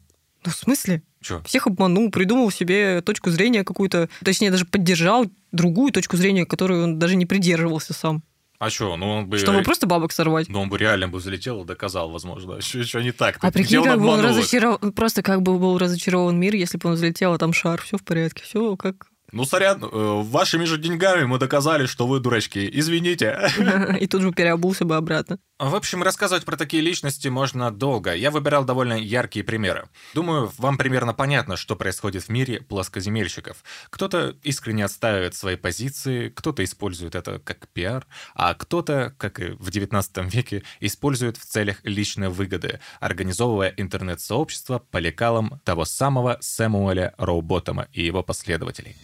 Ну, в смысле? Чё? Всех обманул, придумал себе точку зрения какую-то, точнее, даже поддержал другую точку зрения, которую он даже не придерживался сам. А что, ну он бы... Чтобы просто бабок сорвать. Ну, он бы реально бы залетел и доказал, возможно. Что не так? А прикинь, как бы он разочарован, просто как бы был разочарован мир, если бы он взлетел, а там шар, все в порядке, все как... Ну, сорян, э, вашими же деньгами мы доказали, что вы дурачки. Извините. И тут же переобулся бы обратно. В общем, рассказывать про такие личности можно долго. Я выбирал довольно яркие примеры. Думаю, вам примерно понятно, что происходит в мире плоскоземельщиков. Кто-то искренне отстаивает свои позиции, кто-то использует это как пиар, а кто-то, как и в 19 веке, использует в целях личной выгоды, организовывая интернет-сообщество по лекалам того самого Сэмуэля Роуботтома и его последователей.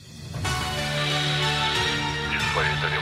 Исповедали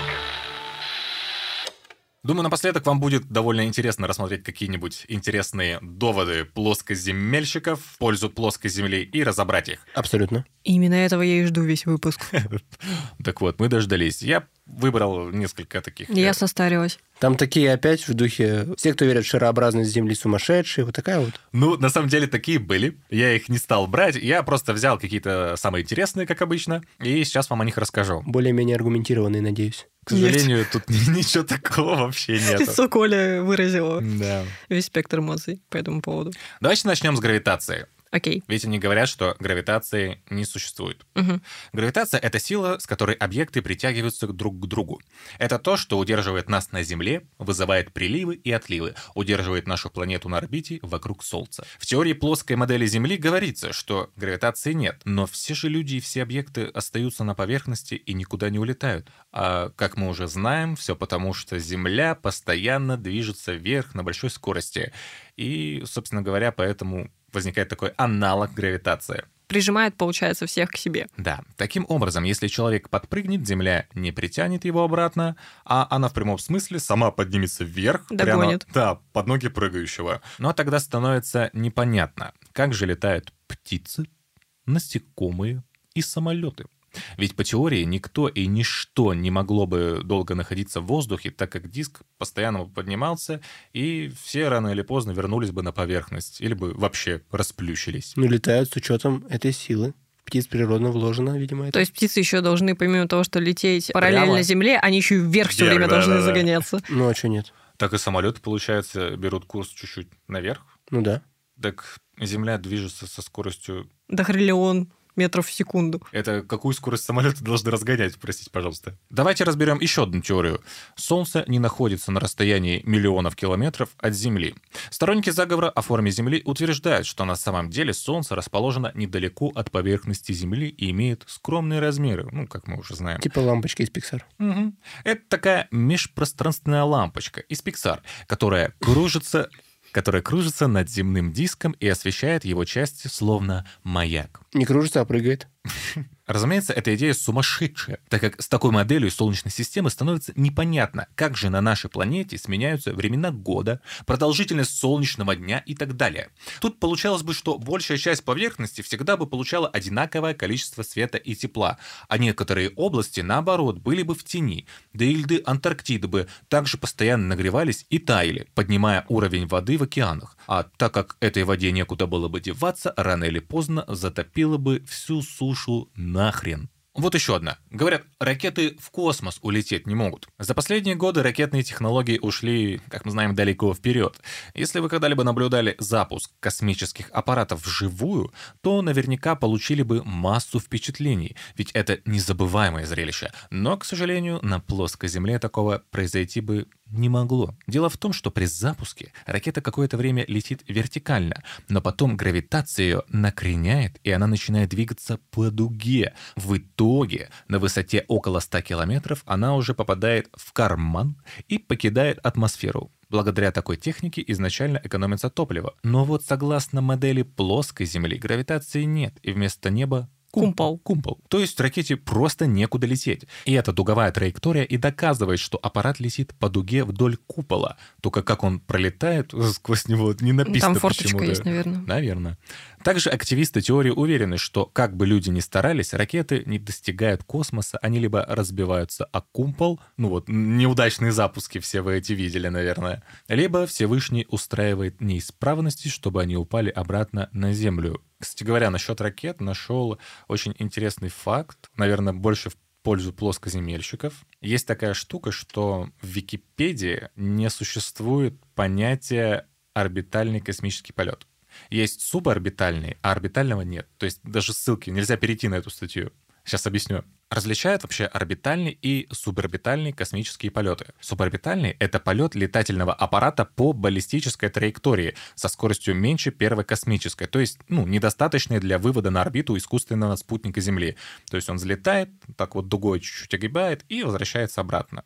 Думаю, напоследок вам будет довольно интересно рассмотреть какие-нибудь интересные доводы плоскоземельщиков в пользу плоской земли и разобрать их. Абсолютно. Именно этого я и жду весь выпуск. Так вот, мы дождались. Я выбрал несколько таких. Я э, состарилась. Там такие опять в духе... Все, кто верят в шарообразность Земли, сумасшедшие. Вот такая вот. Ну, на самом деле, такие были. Я их не стал брать. Я просто взял какие-то самые интересные, как обычно, и сейчас вам о них расскажу. Более-менее аргументированные, надеюсь. К сожалению, тут ни- ничего такого вообще нет. Лицо Коля выразило Да. весь спектр эмоций по этому поводу. Давайте начнем с гравитации. Окей. Ведь они говорят, что гравитации не существует. Мгм. Гравитация — это сила, с которой объекты притягиваются друг к другу. Это то, что удерживает нас на Земле, вызывает приливы и отливы, удерживает нашу планету на орбите вокруг Солнца. В теории плоской модели Земли говорится, что гравитации нет, но все же люди и все объекты остаются на поверхности и никуда не улетают. А, как мы уже знаем, все потому, что Земля постоянно движется вверх на большой скорости. И, собственно говоря, поэтому возникает такой аналог гравитации. Прижимает, получается, всех к себе. Да, таким образом, если человек подпрыгнет, Земля не притянет его обратно, а она в прямом смысле сама поднимется вверх, Догонит. прямо, да, под ноги прыгающего. Но тогда становится непонятно, как же летают птицы, насекомые и самолеты. Ведь по теории никто и ничто не могло бы долго находиться в воздухе, так как диск постоянно поднимался, и все рано или поздно вернулись бы на поверхность, или бы вообще расплющились. Ну, летают с учетом этой силы. Птиц природно вложено, видимо, это. То есть птицы еще должны, помимо того, что лететь параллельно Прямо. Земле, они еще и вверх все Вверх, время да, должны да, да. загоняться. Ну, а что нет? Так и самолеты, получается, берут курс чуть-чуть наверх. Ну да. Так Земля движется со скоростью... До хриллион метров в секунду. Это какую скорость самолеты должны разгонять, простите, пожалуйста. Давайте разберем еще одну теорию. Солнце не находится на расстоянии миллионов километров от Земли. Сторонники заговора о форме Земли утверждают, что на самом деле Солнце расположено недалеко от поверхности Земли и имеет скромные размеры, ну, как мы уже знаем. Типа лампочки из Pixar. Мгм. Это такая межпространственная лампочка из Pixar, которая кружится которая кружится над земным диском и освещает его части словно маяк. Не кружится, а прыгает. Разумеется, эта идея сумасшедшая, так как с такой моделью Солнечной системы становится непонятно, как же на нашей планете сменяются времена года, продолжительность солнечного дня и так далее. Тут получалось бы, что большая часть поверхности всегда бы получала одинаковое количество света и тепла, а некоторые области, наоборот, были бы в тени, да и льды Антарктиды бы также постоянно нагревались и таяли, поднимая уровень воды в океанах. А так как этой воде некуда было бы деваться, рано или поздно затопило бы всю сушу нахрен. Вот еще одна. Говорят, ракеты в космос улететь не могут. За последние годы ракетные технологии ушли, как мы знаем, далеко вперед. Если вы когда-либо наблюдали запуск космических аппаратов вживую, то наверняка получили бы массу впечатлений, ведь это незабываемое зрелище. Но, к сожалению, на плоской Земле такого произойти бы не могло. Дело в том, что при запуске ракета какое-то время летит вертикально, но потом гравитация ее накреняет, и она начинает двигаться по дуге. В итоге на высоте около 100 километров она уже попадает в карман и покидает атмосферу. Благодаря такой технике изначально экономится топливо. Но вот согласно модели плоской Земли гравитации нет, и вместо неба Кумпол. Кумпол. То есть ракете просто некуда лететь. И эта дуговая траектория и доказывает, что аппарат летит по дуге вдоль купола. Только как он пролетает сквозь него, не написано Там форточка почему-то. есть, наверное. Наверное. Также активисты теории уверены, что как бы люди ни старались, ракеты не достигают космоса, они либо разбиваются о кумпол, ну вот, неудачные запуски все вы эти видели, наверное, либо Всевышний устраивает неисправности, чтобы они упали обратно на Землю. Кстати говоря, насчет ракет нашел очень интересный факт, наверное, больше в пользу плоскоземельщиков. Есть такая штука, что в Википедии не существует понятия орбитальный космический полет. Есть суборбитальный, а орбитального нет. То есть даже ссылки нельзя перейти на эту статью. Сейчас объясню. Различают вообще орбитальный и суборбитальный космические полеты. Суборбитальный — это полет летательного аппарата по баллистической траектории со скоростью меньше первой космической, то есть ну, недостаточной для вывода на орбиту искусственного спутника Земли. То есть он взлетает, так вот дугой чуть-чуть огибает и возвращается обратно.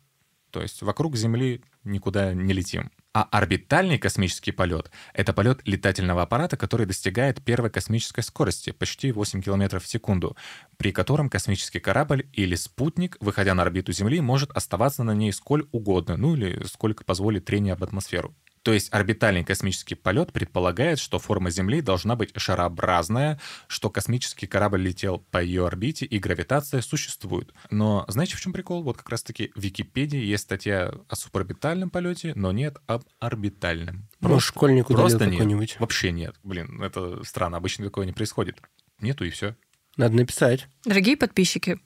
То есть вокруг Земли никуда не летим. А орбитальный космический полет — это полет летательного аппарата, который достигает первой космической скорости, почти 8 км в секунду, при котором космический корабль или спутник, выходя на орбиту Земли, может оставаться на ней сколь угодно, ну или сколько позволит трение об атмосферу. То есть орбитальный космический полет предполагает, что форма Земли должна быть шарообразная, что космический корабль летел по ее орбите и гравитация существует. Но знаете, в чем прикол? Вот как раз-таки в Википедии есть статья о суборбитальном полете, но нет об орбитальном. Может, школьник удалил Просто нет. Вообще нет. Блин, это странно, обычно такое не происходит. Нету и все. Надо написать. Дорогие подписчики,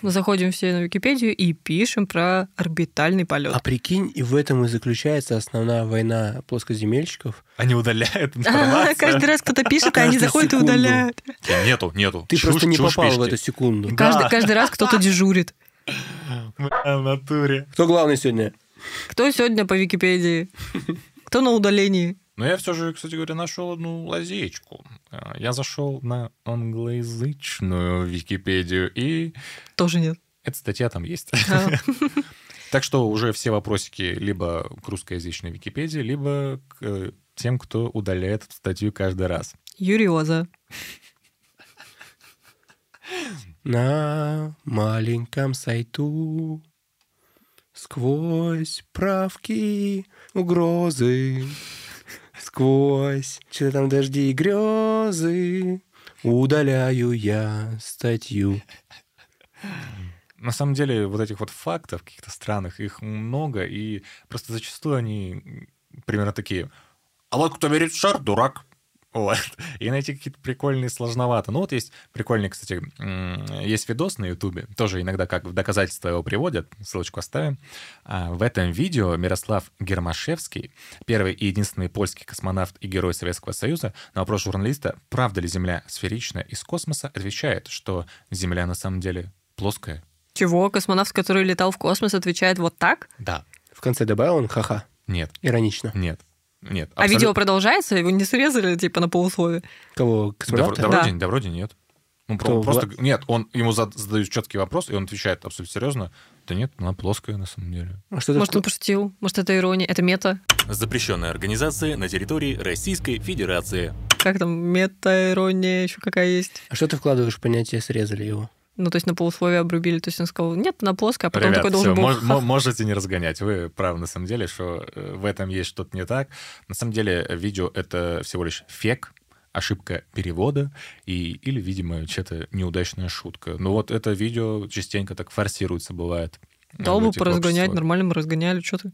мы заходим все на Википедию и пишем про орбитальный полет. А прикинь, и в этом и заключается основная война плоскоземельщиков. Они удаляют А, информацию. Каждый раз кто-то пишет, а они заходят и удаляют. Нету, нету. Ты Чушь, просто не попал в эту секунду. Каждый, каждый раз кто-то дежурит. В натуре. Кто главный сегодня? Кто сегодня по Википедии? Кто на удалении? Но я все же, кстати говоря, нашел одну лазеечку. А, Я зашел на англоязычную Википедию, и Тоже нет. эта статья там есть. А, Так что уже все вопросики либо к русскоязычной Википедии, либо к э, тем, кто удаляет эту статью каждый раз. Юриоза. На маленьком сайту Сквозь правки, угрозы Сквозь что там дожди и грезы Удаляю я статью. На самом деле, вот этих вот фактов каких-то странных, их много, и просто зачастую они примерно такие. А вот кто верит в шар, дурак. Вот. И найти какие-то прикольные сложновато. Ну вот есть прикольный, кстати, есть видос на Ютубе, тоже иногда как в доказательство его приводят, ссылочку оставим. А, В этом видео Мирослав Гермашевский, первый и единственный польский космонавт и герой Советского Союза, на вопрос журналиста, правда ли Земля сферичная из космоса, отвечает, что Земля на самом деле плоская. Чего? Космонавт, который летал в космос, отвечает вот так? Да. В конце добавил он ха-ха. Нет. Иронично. Нет. Нет. А видео продолжается? Его не срезали, типа, на полусловие? Кого? Да, Космонавта? да вроде, да вроде нет. Ну, Кто, просто... Нет, он, ему зад- задают четкий вопрос, и он отвечает абсолютно серьезно. Да нет, она плоская на самом деле. А что это Может, он пошутил? Может, это ирония? Это мета? Запрещенная организация на территории Российской Федерации. Как там? Мета-ирония еще какая есть? А что ты вкладываешь в понятие «срезали его»? Ну, то есть на полусловие обрубили. То есть он сказал, нет, она плоская, а потом Ребят, такой должен всё, был... мож- мо- можете не разгонять. Вы правы на самом деле, что э, в этом есть что-то не так. На самом деле видео — это всего лишь фек, ошибка перевода и, или, видимо, что-то неудачная шутка. Но вот это видео частенько так форсируется, бывает. Дал в бы поразгонять, нормально мы разгоняли, что ты?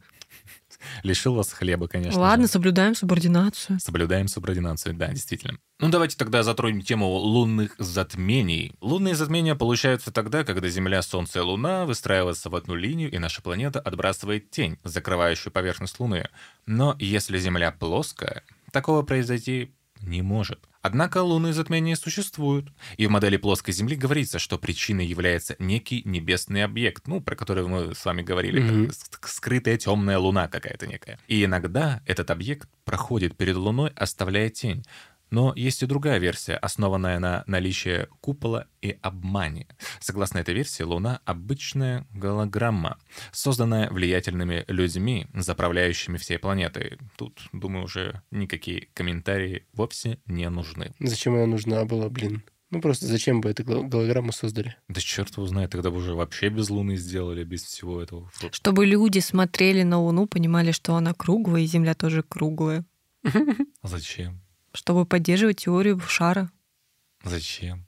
Лишил вас хлеба, конечно. Ладно, же. соблюдаем субординацию. Соблюдаем субординацию, да, действительно. Ну, давайте тогда затронем тему лунных затмений. Лунные затмения получаются тогда, когда Земля, Солнце и Луна выстраиваются в одну линию, и наша планета отбрасывает тень, закрывающую поверхность Луны. Но если Земля плоская, такого произойти не может. Однако лунные затмения существуют, и в модели плоской Земли говорится, что причиной является некий небесный объект, ну, про который мы с вами говорили, Мгм. как ск- скрытая темная луна какая-то некая. И иногда этот объект проходит перед Луной, оставляя тень. Но есть и другая версия, основанная на наличии купола и обмане. Согласно этой версии, Луна — обычная голограмма, созданная влиятельными людьми, заправляющими всей планетой. Тут, думаю, уже никакие комментарии вовсе не нужны. Зачем она нужна была, блин? Ну, просто зачем бы эту гол- голограмму создали? Да черт его знает, тогда бы уже вообще без Луны сделали, без всего этого. Чтобы люди смотрели на Луну, понимали, что она круглая, и Земля тоже круглая. Зачем? Чтобы поддерживать теорию шара. Зачем?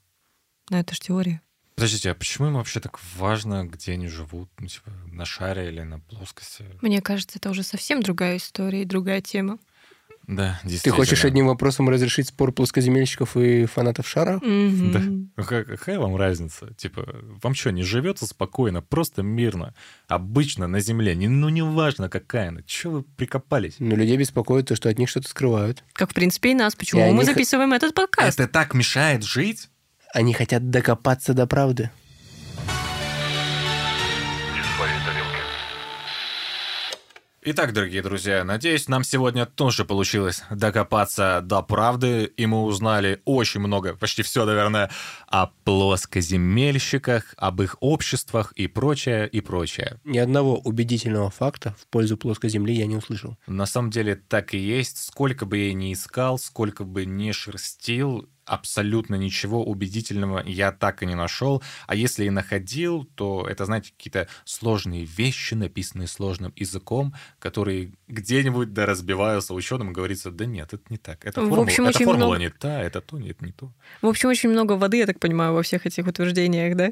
Но это же теория. Подождите, а почему им вообще так важно, где они живут? Ну, типа, на шаре или на плоскости? Мне кажется, это уже совсем другая история и другая тема. Да, Ты действительно. хочешь одним вопросом разрешить спор плоскоземельщиков и фанатов шара? Мгм. Да. Ну, как- какая вам разница? Типа, вам что, не живется спокойно, просто мирно? Обычно на Земле, не, ну неважно какая она. Че вы прикопались? Но людей беспокоит то, что от них что-то скрывают. Как, в принципе, и нас. Почему И мы они х- записываем этот подкаст? Это так мешает жить? Они хотят докопаться до правды. Итак, дорогие друзья, надеюсь, нам сегодня тоже получилось докопаться до правды, и мы узнали очень много, почти все, наверное, о плоскоземельщиках, об их обществах и прочее, и прочее. Ни одного убедительного факта в пользу плоской земли я не услышал. На самом деле так и есть. Сколько бы я ни искал, сколько бы не шерстил, абсолютно ничего убедительного я так и не нашел. А если и находил, то это, знаете, какие-то сложные вещи, написанные сложным языком, которые где-нибудь да разбиваются ученым, и говорится, да нет, это не так. Это В формула, общем, эта очень формула много- не та, это то, нет, не то. В общем, очень много воды, я так понимаю, во всех этих утверждениях, да?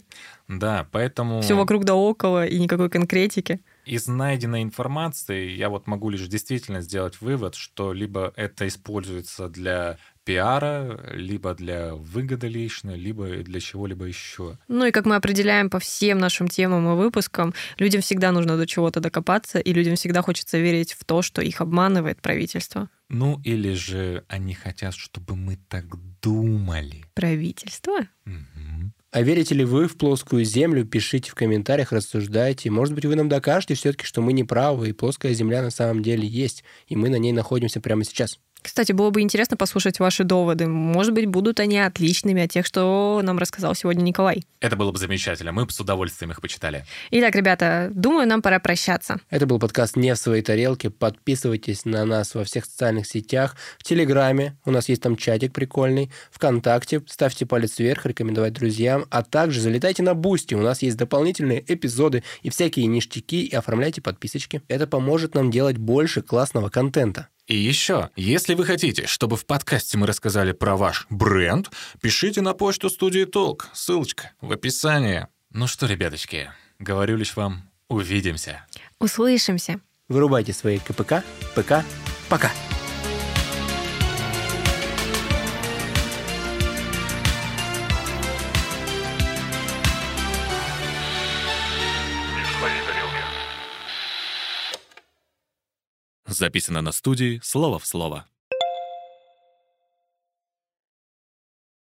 Да, поэтому... Все вокруг да около и никакой конкретики. Из найденной информации я вот могу лишь действительно сделать вывод, что либо это используется для пиара, либо для выгоды личной, либо для чего-либо еще. Ну и как мы определяем по всем нашим темам и выпускам, людям всегда нужно до чего-то докопаться, и людям всегда хочется верить в то, что их обманывает правительство. Ну или же они хотят, чтобы мы так думали. Правительство? Мгм. А верите ли вы в плоскую землю? Пишите в комментариях, рассуждайте. Может быть, вы нам докажете все-таки, что мы не правы, и плоская земля на самом деле есть, и мы на ней находимся прямо сейчас. Кстати, было бы интересно послушать ваши доводы. Может быть, будут они отличными от тех, что нам рассказал сегодня Николай. Это было бы замечательно. Мы бы с удовольствием их почитали. Итак, ребята, думаю, нам пора прощаться. Это был подкаст «Не в своей тарелке». Подписывайтесь на нас во всех социальных сетях, в Телеграме, у нас есть там чатик прикольный, ВКонтакте, ставьте палец вверх, рекомендуйте друзьям, а также залетайте на Boosty, у нас есть дополнительные эпизоды и всякие ништяки, и оформляйте подписочки. Это поможет нам делать больше классного контента. И еще, если вы хотите, чтобы в подкасте мы рассказали про ваш бренд, пишите на почту студии Толк. Ссылочка в описании. Ну что, ребяточки, говорю лишь вам, увидимся. Услышимся. Вырубайте свои КПК, ПК, пока! Записано на студии «Слово в слово».